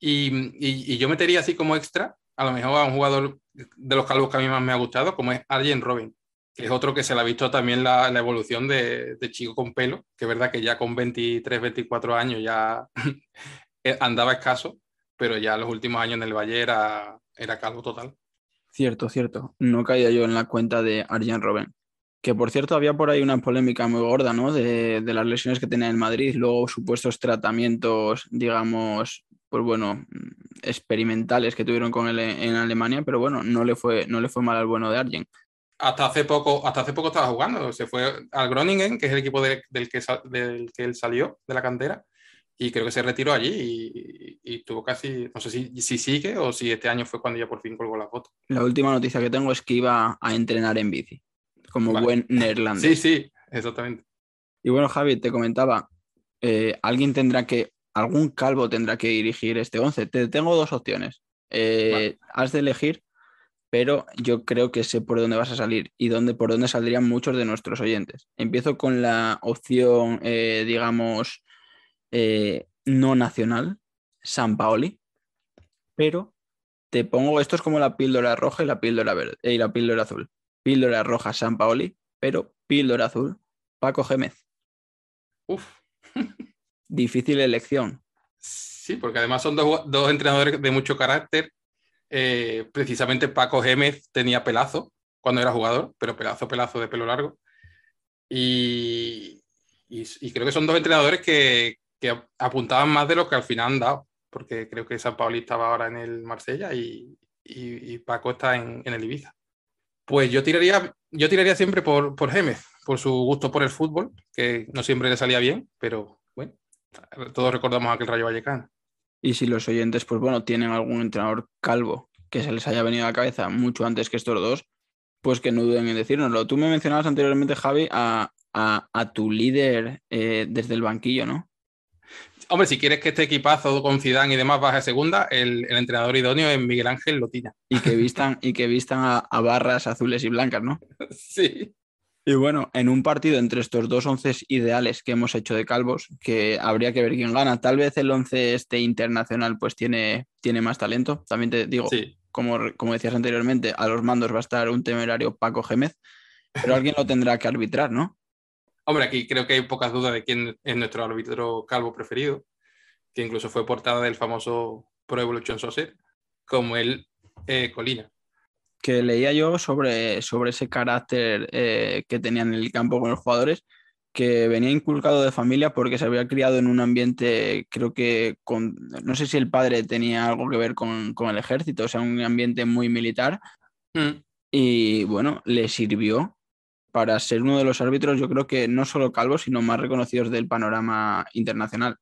Y, y, y yo metería así como extra, a lo mejor a un jugador de los calvos que a mí más me ha gustado, como es Arjen Robin es otro que se le ha visto también la, evolución de, de, chico con pelo, que es verdad que ya con 23, 24 años ya (laughs) andaba escaso, pero ya los últimos años en el Valle era, era calvo total. Cierto, cierto. No caía yo en la cuenta de Arjen Robben. Que por cierto había por ahí una polémica muy gorda, ¿no? De, de las lesiones que tenía en Madrid, luego supuestos tratamientos, digamos, pues bueno, experimentales que tuvieron con él en, en Alemania, pero bueno, no le fue, no le fue mal al bueno de Arjen hasta hace poco, hasta hace poco estaba jugando. Se fue al Groningen, que es el equipo de, del, que, del que él salió de la cantera, y creo que se retiró allí y, y tuvo casi, no sé si, si, sigue o si este año fue cuando ya por fin colgó la foto. La última noticia que tengo es que iba a entrenar en bici, como vale. buen neerlandés. Sí, sí, exactamente. Y bueno, Javi, te comentaba, eh, alguien tendrá que, algún calvo tendrá que dirigir este 11. Te tengo dos opciones. Eh, vale. Has de elegir pero yo creo que sé por dónde vas a salir y dónde, por dónde saldrían muchos de nuestros oyentes. Empiezo con la opción, eh, digamos, eh, no nacional, San Paoli, pero te pongo, esto es como la píldora roja y la píldora verde y la píldora azul. Píldora roja, San Paoli, pero píldora azul, Paco Gémez. Uf. (laughs) Difícil elección. Sí, porque además son dos, dos entrenadores de mucho carácter eh, precisamente Paco Gémez tenía pelazo cuando era jugador, pero pelazo, pelazo de pelo largo. Y, y, y creo que son dos entrenadores que, que, apuntaban más de lo que al final han dado, porque creo que San Pauli estaba ahora en el Marsella y, y Paco está en, en, el Ibiza. Pues yo tiraría, yo tiraría siempre por, por Gémez, por su gusto por el fútbol, que no siempre le salía bien, pero bueno, todos recordamos aquel Rayo Vallecano. Y si los oyentes, pues bueno, tienen algún entrenador calvo que se les haya venido a la cabeza mucho antes que estos dos, pues que no duden en decírnoslo. Tú me mencionabas anteriormente, Javi, a, a, a tu líder eh, desde el banquillo, ¿no? Hombre, si quieres que este equipazo con Zidane y demás baje a segunda, el, el entrenador idóneo es Miguel Ángel Lotina. Y que vistan, y que vistan a, a barras azules y blancas, ¿no? (laughs) Sí. Y bueno, en un partido entre estos dos once ideales que hemos hecho de calvos, que habría que ver quién gana. Tal vez el once este internacional pues tiene, tiene más talento. También te digo, sí. como, como decías anteriormente, a los mandos va a estar un temerario Paco Gémez, pero alguien lo tendrá que arbitrar, ¿no? (laughs) Hombre, aquí creo que hay pocas dudas de quién es nuestro árbitro calvo preferido, que incluso fue portada del famoso Pro Evolution Soccer, como el eh, Colina que leía yo sobre, sobre ese carácter eh, que tenían en el campo con los jugadores, que venía inculcado de familia porque se había criado en un ambiente, creo que con, no sé si el padre tenía algo que ver con, con el ejército, o sea, un ambiente muy militar. Mm. Y bueno, le sirvió para ser uno de los árbitros, yo creo que no solo calvos, sino más reconocidos del panorama internacional.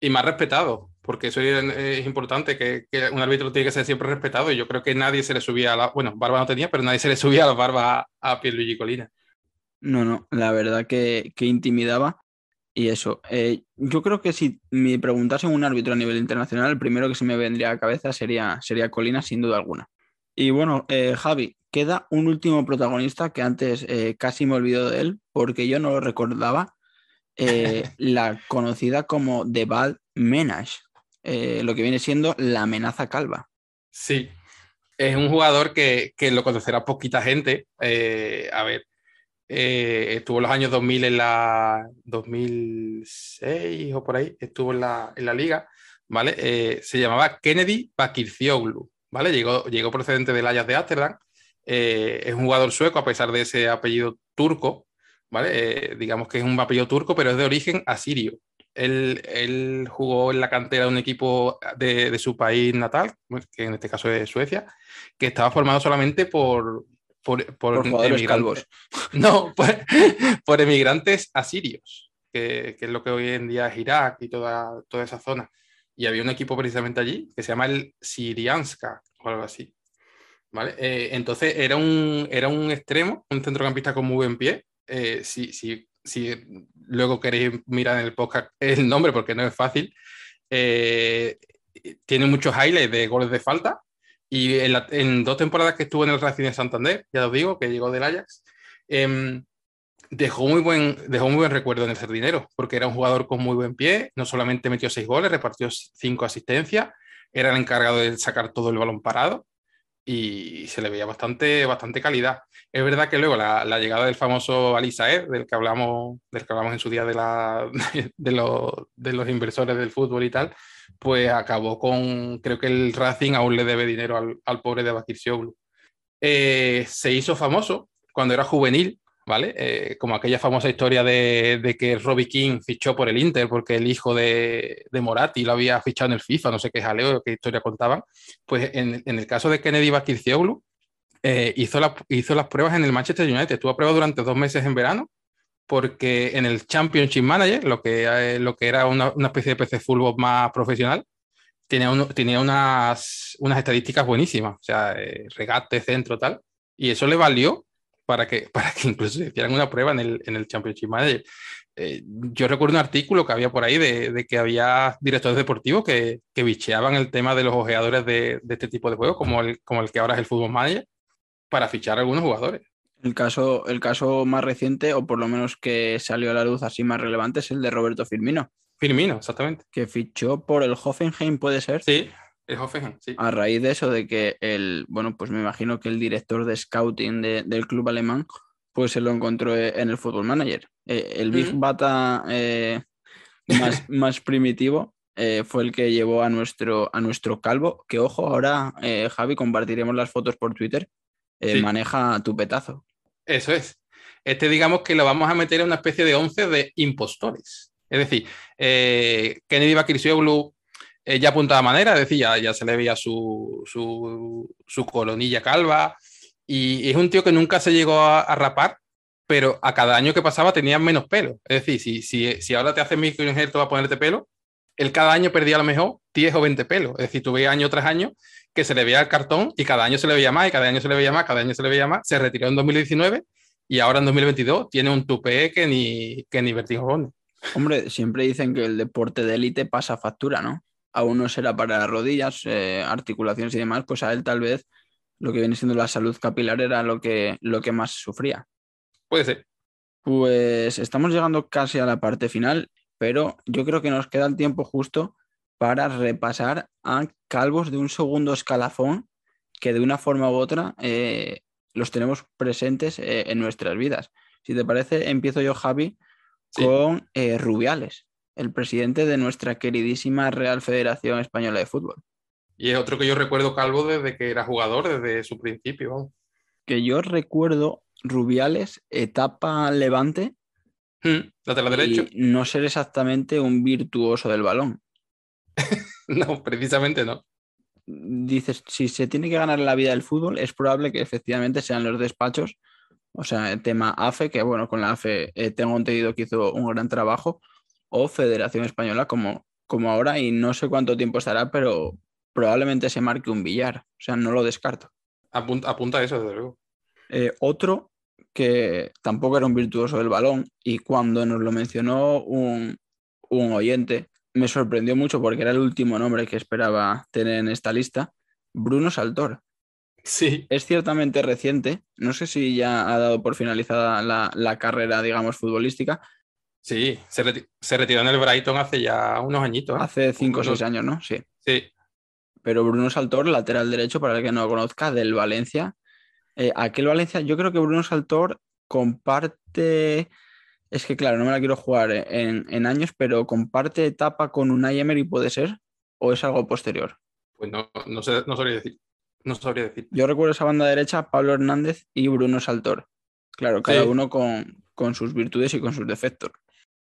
Y más respetado, porque eso es importante, que, que, un árbitro tiene que ser siempre respetado y yo creo que nadie se le subía a la, bueno, barba no tenía, pero nadie se le subía a la barba a, a Pierluigi Colina. No, no, la verdad que, que intimidaba y eso. Eh, yo creo que si me preguntasen un árbitro a nivel internacional, el primero que se me vendría a la cabeza sería, sería Colina, sin duda alguna. Y bueno, eh, Javi, queda un último protagonista que antes eh, casi me olvidó de él porque yo no lo recordaba. Eh, (laughs) la conocida como The Bad Menage eh, lo que viene siendo la amenaza calva. Sí, es un jugador que, que lo conocerá poquita gente. Eh, a ver, eh, estuvo en los años 2000 en la 2006 o por ahí, estuvo en la, en la liga, ¿vale? Se llamaba Kennedy Bakircioglu, ¿vale? Llegó, llegó procedente del Ajax de Ámsterdam, es un jugador sueco a pesar de ese apellido turco, ¿vale? digamos que es un apellido turco, pero es de origen asirio. Él, él jugó en la cantera de un equipo de, de, su país natal, que en este caso es Suecia, que estaba formado solamente por, por, por, emigrantes. (laughs) No, (laughs) por, emigrantes asirios, que, que, es lo que hoy en día es Irak y toda, toda esa zona. Y había un equipo precisamente allí que se llama el Sirianska o algo así. ¿Vale? Eh, entonces era un, era un extremo, un centrocampista con muy buen pie. Eh, si, si, si, luego queréis mirar en el podcast el nombre, porque no es fácil, eh, tiene muchos highlights de goles de falta y en, dos temporadas que estuvo en el Racing de Santander, ya os digo, que llegó del Ajax, em, dejó, muy buen, dejó muy buen recuerdo en el Sardinero, porque era un jugador con muy buen pie, no solamente metió seis goles, repartió cinco asistencias, era el encargado de sacar todo el balón parado y se le veía bastante, bastante calidad. Es verdad que luego la, llegada del famoso Alisaer, del que hablamos, del que hablamos en su día de, la, (laughs) de, los, de los inversores del fútbol y tal, pues acabó con, creo que el Racing aún le debe dinero al, al pobre de Bakir eh, se hizo famoso cuando era juvenil, ¿vale? Eh, como aquella famosa historia de, de, que Robbie King fichó por el Inter porque el hijo de, de, Moratti lo había fichado en el FIFA, no sé qué jaleo, qué historia contaban. Pues en, en el caso de Kennedy Bakir eh, hizo, la, hizo las pruebas en el Manchester United, estuvo a prueba durante dos meses en verano porque en el Championship Manager, lo que, eh, lo que era una, una, especie de PC fútbol más profesional, tenía, tenía unas, unas estadísticas buenísimas, o sea, eh, regate, centro, tal, y eso le valió para que, (laughs) para que incluso hicieran una prueba en el, en el Championship Manager. Eh, yo recuerdo un artículo que había por ahí de, de que había directores deportivos que, que, bicheaban el tema de los ojeadores de, de este tipo de juegos, como el, como el que ahora es el Fútbol Manager, para fichar a algunos jugadores. El caso, el caso más reciente, o por lo menos que salió a la luz así más relevante, es el de Roberto Firmino. Firmino, exactamente. Que fichó por el Hoffenheim, ¿puede ser? Sí, el Hoffenheim, sí. A raíz de eso, de que el, bueno, pues me imagino que el director de scouting del club alemán, pues se lo encontró en el Football Manager. Eh, el Big Bata eh, más, (laughs) más primitivo eh, fue el que llevó a nuestro, a nuestro calvo, que ojo, ahora, Javi, compartiremos las fotos por Twitter, eh, maneja tu petazo. Eso es. Este, digamos que lo vamos a meter en una especie de once de impostores. Es decir, eh, Kennedy Bakircioglu ya apuntaba manera, decir, ya, se le veía su, su, coronilla calva. Y es un tío que nunca se llegó a, rapar, pero a cada año que pasaba tenía menos pelo. Es decir, si, si, si ahora te haces microinjerto a ponerte pelo, él cada año perdía a lo mejor 10 o 20 pelos. Es decir, tuve año tras año que se le veía el cartón y cada año se le veía más y cada año se le veía más, cada año se le veía más. Se retiró en 2019 y ahora en 2022 tiene un tupé que ni, que ni Hombre, siempre dicen que el deporte de élite pasa factura, ¿no? A uno será para las rodillas, eh, articulaciones y demás, pues a él tal vez lo que viene siendo la salud capilar era lo que, lo que más sufría. Puede ser. Pues estamos llegando casi a la parte final, pero yo creo que nos queda el tiempo justo para repasar a calvos de un segundo escalafón que de una forma u otra eh, los tenemos presentes eh, en nuestras vidas. Si te parece, empiezo yo, Javi, con eh, Rubiales, el presidente de nuestra queridísima Real Federación Española de Fútbol. Y es otro que yo recuerdo calvo desde que era jugador, desde su principio. Que yo recuerdo Rubiales, etapa levante. Hmm, lateral derecho. no ser exactamente un virtuoso del balón. (laughs) no, precisamente no. Dices, si se tiene que ganar la vida del fútbol, es probable que efectivamente sean los despachos. O sea, el tema AFE, que bueno, con la AFE eh, tengo entendido que hizo un gran trabajo, o Federación Española como, como ahora, y no sé cuánto tiempo estará, pero probablemente se marque un billar. O sea, no lo descarto. Apunta, apunta eso, desde luego. Eh, otro que tampoco era un virtuoso del balón, y cuando nos lo mencionó un, un oyente, me sorprendió mucho porque era el último nombre que esperaba tener en esta lista, Bruno Saltor. Sí. Es ciertamente reciente, no sé si ya ha dado por finalizada la, carrera, digamos, futbolística. Sí, se, retiró en el Brighton hace ya unos añitos. ¿eh? Hace cinco o seis años, ¿no? Sí. Sí. Pero Bruno Saltor, lateral derecho, para el que no lo conozca, del Valencia. Eh, aquel Valencia, yo creo que Bruno Saltor comparte. Es que, claro, no me la quiero jugar en, años, pero comparte etapa con Unai Emery, ¿puede ser? ¿O es algo posterior? Pues no, no, sé, no sabría decir. No sabría decir. Yo recuerdo esa banda derecha, Pablo Hernández y Bruno Saltor. Claro, cada uno con, con, sus virtudes y con sus defectos.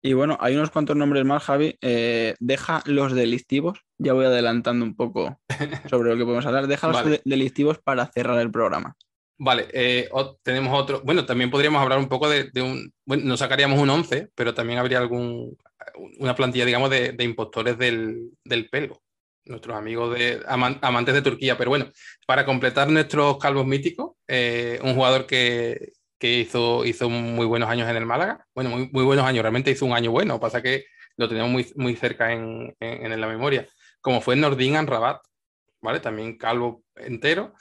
Y bueno, hay unos cuantos nombres más, Javi. Eh, deja los delictivos. Ya voy adelantando un poco (laughs) sobre lo que podemos hablar. Deja los delictivos para cerrar el programa. Vale, eh, tenemos otro. Bueno, también podríamos hablar un poco de, un. Bueno, no sacaríamos un 11, pero también habría algún una plantilla, digamos, de, impostores del, pelo. Nuestros amigos de amantes de Turquía. Pero bueno, para completar nuestros calvos míticos, eh, un jugador que, que hizo, hizo muy buenos años en el Málaga. Bueno, muy, muy buenos años, realmente hizo un año bueno, pasa que lo tenemos muy, muy cerca en, en, la memoria, como fue Nordin Rabat, ¿vale? También calvo entero.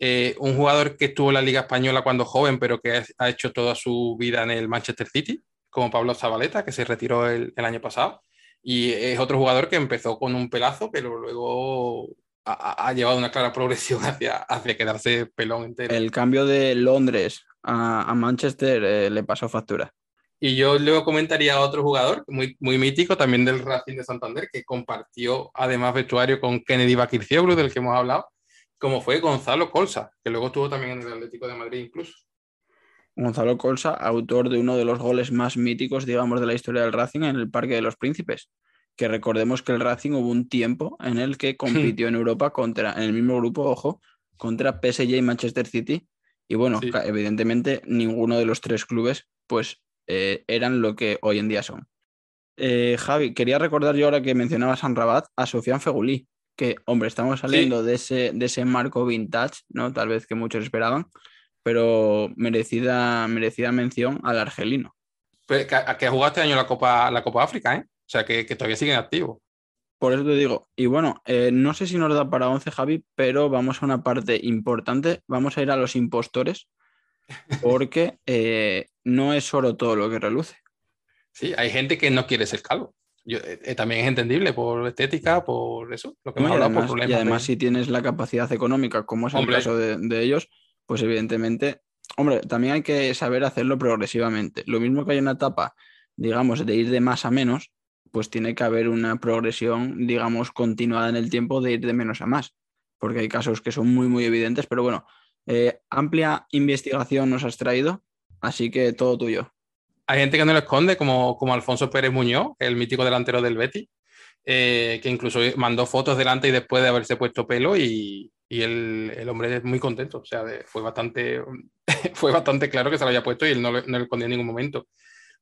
Eh, un jugador que estuvo en la Liga Española cuando joven, pero que ha hecho toda su vida en el Manchester City, como Pablo Zabaleta, que se retiró el, el año pasado. Y es otro jugador que empezó con un pelazo, pero luego ha, ha, llevado una clara progresión (laughs) hacia, hacia quedarse pelón entero. El cambio de Londres a, Manchester eh, le pasó factura. Y yo luego comentaría a otro jugador muy, muy mítico, también del Racing de Santander, que compartió además vestuario con Kennedy Bakircioglu, del que hemos hablado, como fue Gonzalo Colsa, que luego estuvo también en el Atlético de Madrid incluso. Gonzalo Colsa, autor de uno de los goles más míticos, digamos, de la historia del Racing en el Parque de los Príncipes. Que recordemos que el Racing hubo un tiempo en el que compitió (laughs) en Europa contra, en el mismo grupo, ojo, contra PSG y Manchester City, y bueno, evidentemente ninguno de los tres clubes pues eh, eran lo que hoy en día son. Eh, Javi, quería recordar yo ahora que mencionabas San Rabat a Sofian Fegulí, que hombre, estamos saliendo de, ese, de ese marco vintage, ¿no? Tal vez que muchos esperaban, pero merecida, merecida mención al argelino. que, que jugaste este año la Copa, la Copa África, ¿eh? O sea, que, que todavía siguen activos. Por eso te digo, y bueno, eh, no sé si nos da para 11, Javi, pero vamos a una parte importante. Vamos a ir a los impostores, (laughs) porque eh, no es oro todo lo que reluce. Sí, hay gente que no quiere ser calvo. Eh, también es entendible por estética, por eso, lo que hemos hablado, además, por Y además, si tienes la capacidad económica, como es el caso de, de ellos, pues evidentemente, hombre, también hay que saber hacerlo progresivamente. Lo mismo que hay una etapa, digamos, de ir de más a menos, pues tiene que haber una progresión, digamos, continuada en el tiempo de ir de menos a más, porque hay casos que son muy, muy evidentes, pero bueno, eh, amplia investigación nos has traído, así que todo tuyo. Hay gente que no lo esconde, como, como Alfonso Pérez Muñoz, el mítico delantero del Betty, eh, que incluso mandó fotos delante y después de haberse puesto pelo y, el, hombre es muy contento, o sea, fue, bastante, (laughs) fue bastante claro que se lo había puesto y él no, no lo escondió en ningún momento.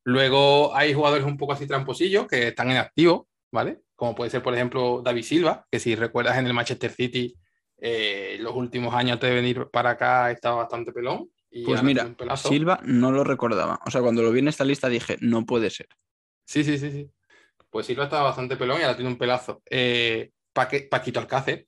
Luego hay jugadores un poco así tramposillos que están en activo, ¿vale? Como puede ser, por ejemplo, David Silva, que si recuerdas en el Manchester City, eh, los últimos años antes de venir para acá estaba bastante pelón. pues mira, Silva no lo recordaba. O sea, cuando lo vi en esta lista dije, no puede ser. Sí, sí, sí, sí. Pues Silva estaba bastante pelón y ahora tiene un pelazo. Eh, Paquito Alcácer,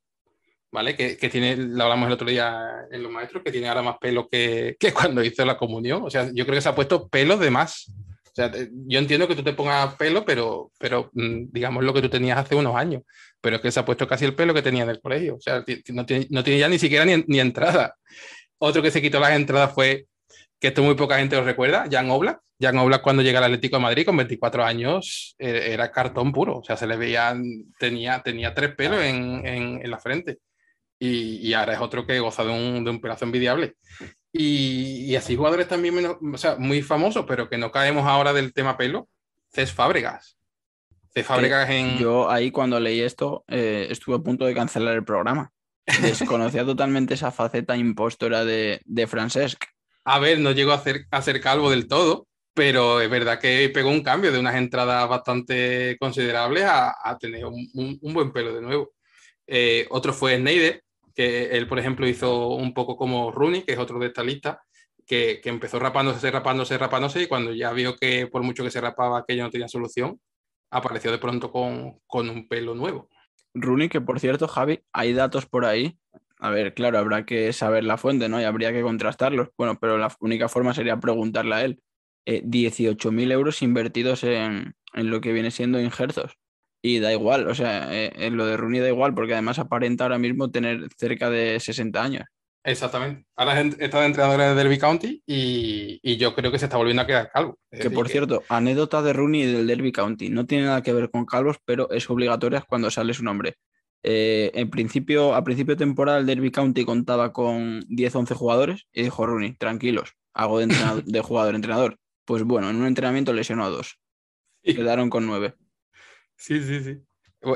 ¿vale? Que, que, tiene, lo hablamos el otro día en los maestros, que tiene ahora más pelo que, que, cuando hizo la comunión. O sea, yo creo que se ha puesto pelo de más. O sea, yo entiendo que tú te pongas pelo, pero, pero mm, digamos lo que tú tenías hace unos años. Pero es que se ha puesto casi el pelo que tenía en el colegio. O sea, no tiene, no tiene ya ni siquiera ni, ni, entrada. Otro que se quitó las entradas fue, que esto muy poca gente lo recuerda, Jan Oblak. Jan Oblak cuando llega al Atlético de Madrid con 24 años e, era cartón puro. O sea, se le veía, tenía, tenía tres pelos en, en, en la frente. Y, y, ahora es otro que goza de un, de un pelazo envidiable. Y, así jugadores también menos, o sea, muy famosos, pero que no caemos ahora del tema pelo. Cés Fábregas. Cés Fábregas en. Yo ahí cuando leí esto eh, estuve a punto de cancelar el programa. Desconocía (laughs) totalmente esa faceta impostora de, de Francesc. A ver, no llegó a ser, a ser calvo del todo, pero es verdad que pegó un cambio de unas entradas bastante considerables a, a tener un, un, buen pelo de nuevo. Eh, otro fue Snyder, que él, por ejemplo, hizo un poco como Rooney, que es otro de esta lista, que, que, empezó rapándose, rapándose, rapándose, y cuando ya vio que por mucho que se rapaba aquello no tenía solución, apareció de pronto con, con un pelo nuevo. Rooney, que por cierto, Javi, hay datos por ahí. A ver, claro, habrá que saber la fuente, ¿no? Y habría que contrastarlos. Bueno, pero la única forma sería preguntarle a él. Eh, 18.000 euros invertidos en, en, lo que viene siendo injertos. Y da igual, o sea, eh, en lo de Rooney da igual, porque además aparenta ahora mismo tener cerca de 60 años. Exactamente. Ahora está de entrenador en Derby County y, yo creo que se está volviendo a quedar calvo. que por cierto, anécdota de Rooney del Derby County. No tiene nada que ver con calvos, pero es obligatoria cuando sale su nombre. Eh, en principio, a principio de temporada, el Derby County contaba con 10-11 jugadores y dijo Rooney, tranquilos, hago de, (laughs) de jugador-entrenador. Pues bueno, en un entrenamiento lesionó a dos. Quedaron con nueve. Sí, sí, sí.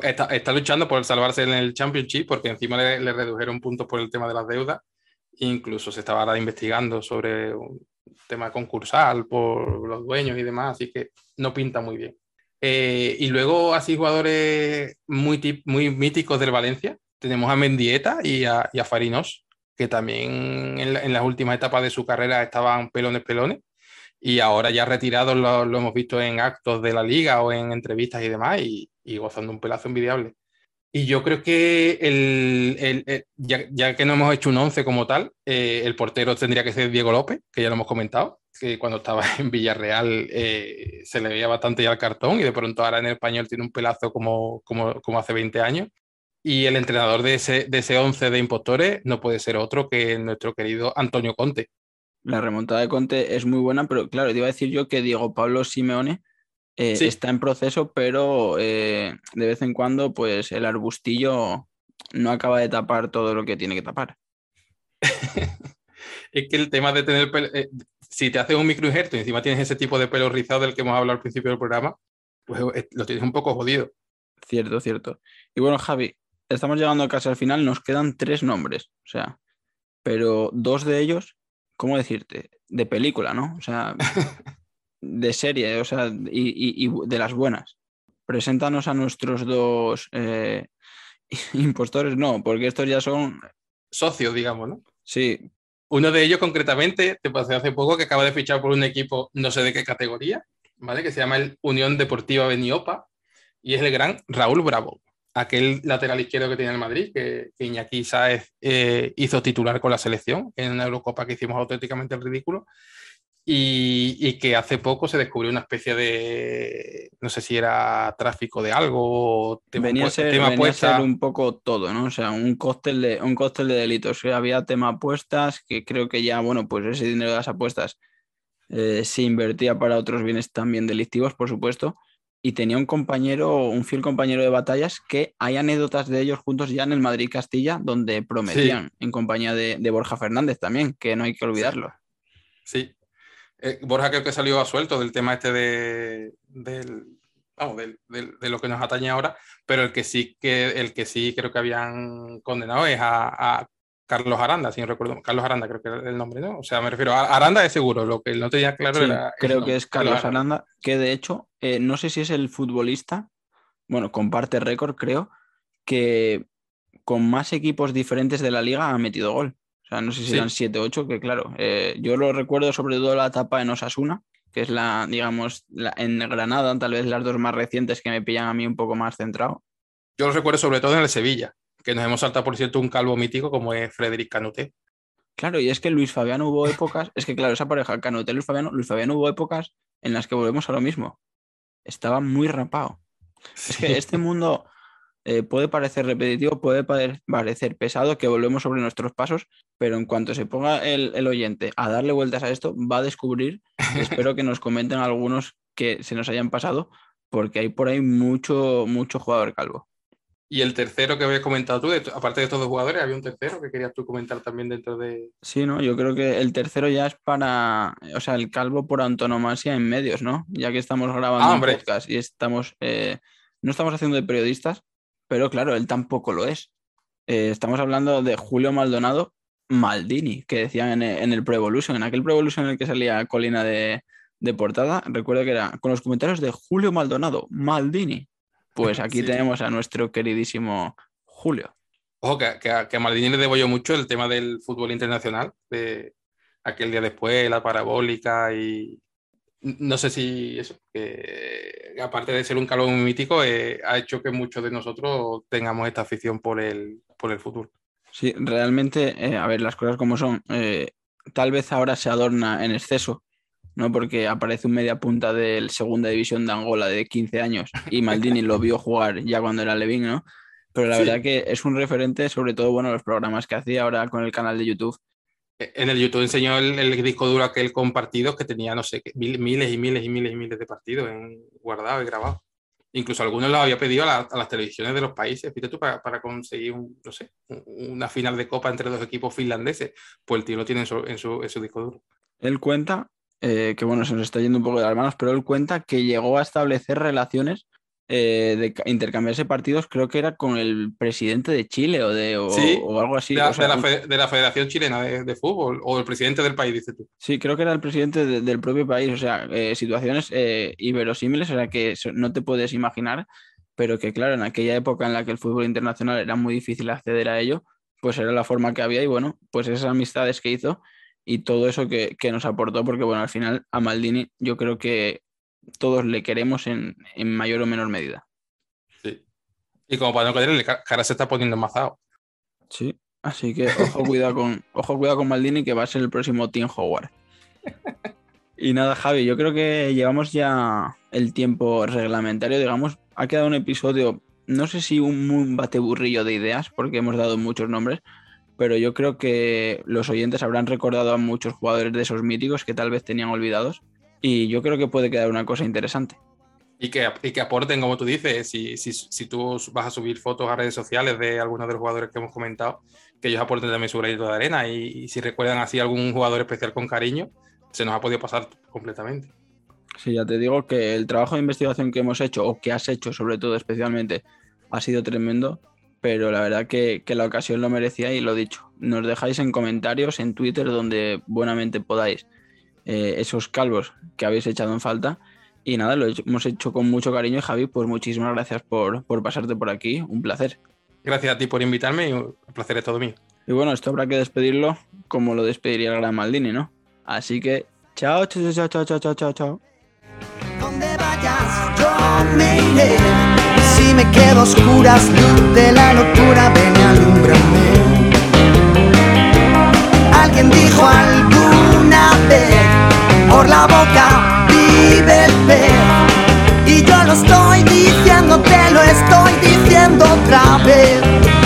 Está, luchando por salvarse en el Championship porque encima le, redujeron puntos por el tema de las deudas Incluso se estaba investigando sobre un tema concursal por los dueños y demás, así que no pinta muy bien. Eh, y luego, así, jugadores muy, muy míticos del Valencia. Tenemos a Mendieta y a, Farinos, que también en, las últimas etapas de su carrera estaban pelones, pelones. Y ahora ya retirados lo, hemos visto en actos de la liga o en entrevistas y demás, y, y gozando un pelazo envidiable. Y yo creo que el, ya, que no hemos hecho un 11 como tal, eh, el portero tendría que ser Diego López, que ya lo hemos comentado, que cuando estaba (laughs) en Villarreal eh, se le veía bastante ya el cartón y de pronto ahora en el español tiene un pelazo como, como, como hace 20 años. Y el entrenador de ese, de ese 11 de impostores no puede ser otro que nuestro querido Antonio Conte. La remontada de Conte es muy buena, pero claro, te iba a decir yo que Diego Pablo Simeone eh, está en proceso, pero eh, de vez en cuando, pues el arbustillo no acaba de tapar todo lo que tiene que tapar. (laughs) es que el tema de tener pelo, eh, si te haces un microinjerto y encima tienes ese tipo de pelo rizado del que hemos hablado al principio del programa, pues lo tienes un poco jodido. Cierto, cierto. Y bueno, Javi, estamos llegando casi al final, nos quedan tres nombres, o sea, pero dos de ellos, ¿cómo decirte? De película, ¿no? O sea, (laughs) de serie, o sea, y, de las buenas. Preséntanos a nuestros dos eh, (laughs) impostores, no, porque estos ya son... Socios, digamos, ¿no? Sí. Uno de ellos, concretamente, te pasé hace poco que acaba de fichar por un equipo, no sé de qué categoría, ¿vale? Que se llama el Unión Deportiva Beniopa y es el gran Raúl Bravo, aquel lateral izquierdo que tiene el Madrid, que, Iñaki Sáez eh, hizo titular con la selección en una Eurocopa que hicimos auténticamente el ridículo y, que hace poco se descubrió una especie de, no sé si era tráfico de algo, tema, venía, a ser, venía un poco todo, ¿no? O sea, un cóctel de, un cóctel de delitos. Había tema apuestas, que creo que ya, bueno, pues ese dinero de las apuestas eh, se invertía para otros bienes también delictivos, por supuesto. Y tenía un compañero, un fiel compañero de batallas, que hay anécdotas de ellos juntos ya en el Madrid-Castilla, donde prometían, en compañía de, de, Borja Fernández también, que no hay que olvidarlo. Sí, eh, Borja creo que salió a suelto del tema este de, de, lo que nos atañe ahora, pero el que sí que el que sí creo que habían condenado es a, Carlos Aranda, si no recuerdo, Carlos Aranda creo que era el nombre, ¿no? O sea, me refiero a Aranda es seguro, lo que no tenía claro era... Creo que es Carlos Aranda, que de hecho, eh, no sé si es el futbolista, bueno, comparte récord, creo, que con más equipos diferentes de la liga ha metido gol. O sea, no sé si eran 7 o 8, que claro, eh, yo lo recuerdo sobre todo la etapa en Osasuna, que es la, digamos, en Granada, tal vez las dos más recientes que me pillan a mí un poco más centrado. Yo lo recuerdo sobre todo en el Sevilla, que nos hemos saltado, por cierto, un calvo mítico como es Frederic Canuté. Claro, y es que Luis Fabiano hubo épocas, es que claro, esa pareja, Canuté, Luis Fabiano, Luis Fabiano hubo épocas en las que volvemos a lo mismo. Estaba muy rapado. Es que (laughs) este mundo eh, puede parecer repetitivo, puede parecer pesado, que volvemos sobre nuestros pasos, pero en cuanto se ponga el, oyente a darle vueltas a esto, va a descubrir, espero que nos comenten algunos que se nos hayan pasado, porque hay por ahí mucho, mucho jugador calvo. Y el tercero que habías comentado tú, aparte de estos dos jugadores, había un tercero que querías tú comentar también dentro de. Sí, no, yo creo que el tercero ya es para, o sea, el calvo por antonomasia en medios, ¿no? Ya que estamos grabando ah, un podcast y estamos, eh, no estamos haciendo de periodistas, pero claro, él tampoco lo es. Eh, estamos hablando de Julio Maldonado Maldini, que decían en, el Pro Evolution, en aquel Pro Evolution en el que salía Colina de, portada, recuerdo que era con los comentarios de Julio Maldonado Maldini. Pues aquí tenemos a nuestro queridísimo Julio. Ojo, que, que, a Maldini le debo yo mucho el tema del fútbol internacional, de aquel día después, la parabólica y, no sé si eso, aparte de ser un calor muy mítico, eh, ha hecho que muchos de nosotros tengamos esta afición por el, por el futuro. Sí, realmente, eh, a ver, las cosas como son, eh, tal vez ahora se adorna en exceso, ¿no? Porque aparece un media punta del segunda división de Angola de 15 años y Maldini lo vio jugar ya cuando era Levin, ¿no? pero la verdad que es un referente, sobre todo, bueno, los programas que hacía ahora con el canal de YouTube. E, en el YouTube enseñó el, disco duro aquel compartido que tenía, no sé, miles y miles y miles y miles de partidos en, guardados y grabados. Incluso algunos los había pedido a, las televisiones de los países, fíjate tú, para, para, conseguir un, no sé, una final de copa entre dos equipos finlandeses. Pues el tío lo tiene en su, en su, en su disco duro. Él cuenta, eh, que bueno, se nos está yendo un poco de las manos, pero él cuenta que llegó a establecer relaciones eh, de intercambiarse partidos, creo que era con el presidente de Chile o, de, o, algo así. De la, de, la Federación Chilena de, Fútbol o el presidente del país, dices tú. Sí, creo que era el presidente del propio país, o sea, eh, situaciones eh, iberosímiles, o sea, que no te puedes imaginar, pero que claro, en aquella época en la que el fútbol internacional era muy difícil acceder a ello, pues era la forma que había y bueno, pues esas amistades que hizo y todo eso que, que nos aportó, porque bueno, al final a Maldini yo creo que todos le queremos en, mayor o menor medida. Sí. Y como para no quererle, cara se está poniendo mazado. Sí, así que ojo cuidado con, (laughs) ojo cuidado con Maldini que va a ser el próximo Team Howard. Y nada, Javi, yo creo que llevamos ya el tiempo reglamentario, digamos, ha quedado un episodio, no sé si un, un bateburrillo de ideas, porque hemos dado muchos nombres, pero yo creo que los oyentes habrán recordado a muchos jugadores de esos míticos que tal vez tenían olvidados y yo creo que puede quedar una cosa interesante. Y que, y que aporten, como tú dices, si, si, si, tú vas a subir fotos a redes sociales de algunos de los jugadores que hemos comentado, que ellos aporten también su granito de arena y, si recuerdan así algún jugador especial con cariño, se nos ha podido pasar completamente. Sí, ya te digo que el trabajo de investigación que hemos hecho, o que has hecho sobre todo especialmente, ha sido tremendo, pero la verdad que, que, la ocasión lo merecía y lo dicho. Nos dejáis en comentarios, en Twitter, donde buenamente podáis eh, esos calvos que habéis echado en falta. Y nada, lo hemos hecho con mucho cariño y Javi, pues muchísimas gracias por, por pasarte por aquí, un placer. Gracias a ti por invitarme y un placer es todo mío. Y bueno, esto habrá que despedirlo como lo despediría el gran Maldini, ¿no? Así que chao, chao, chao, chao, chao, chao, chao. Donde vayas, yo me iré. Si me quedo oscuras, de la locura, ven alumbrame. Alguien dijo alguna vez por la boca vive el pez. Y yo lo estoy diciendo, te lo estoy diciendo otra vez.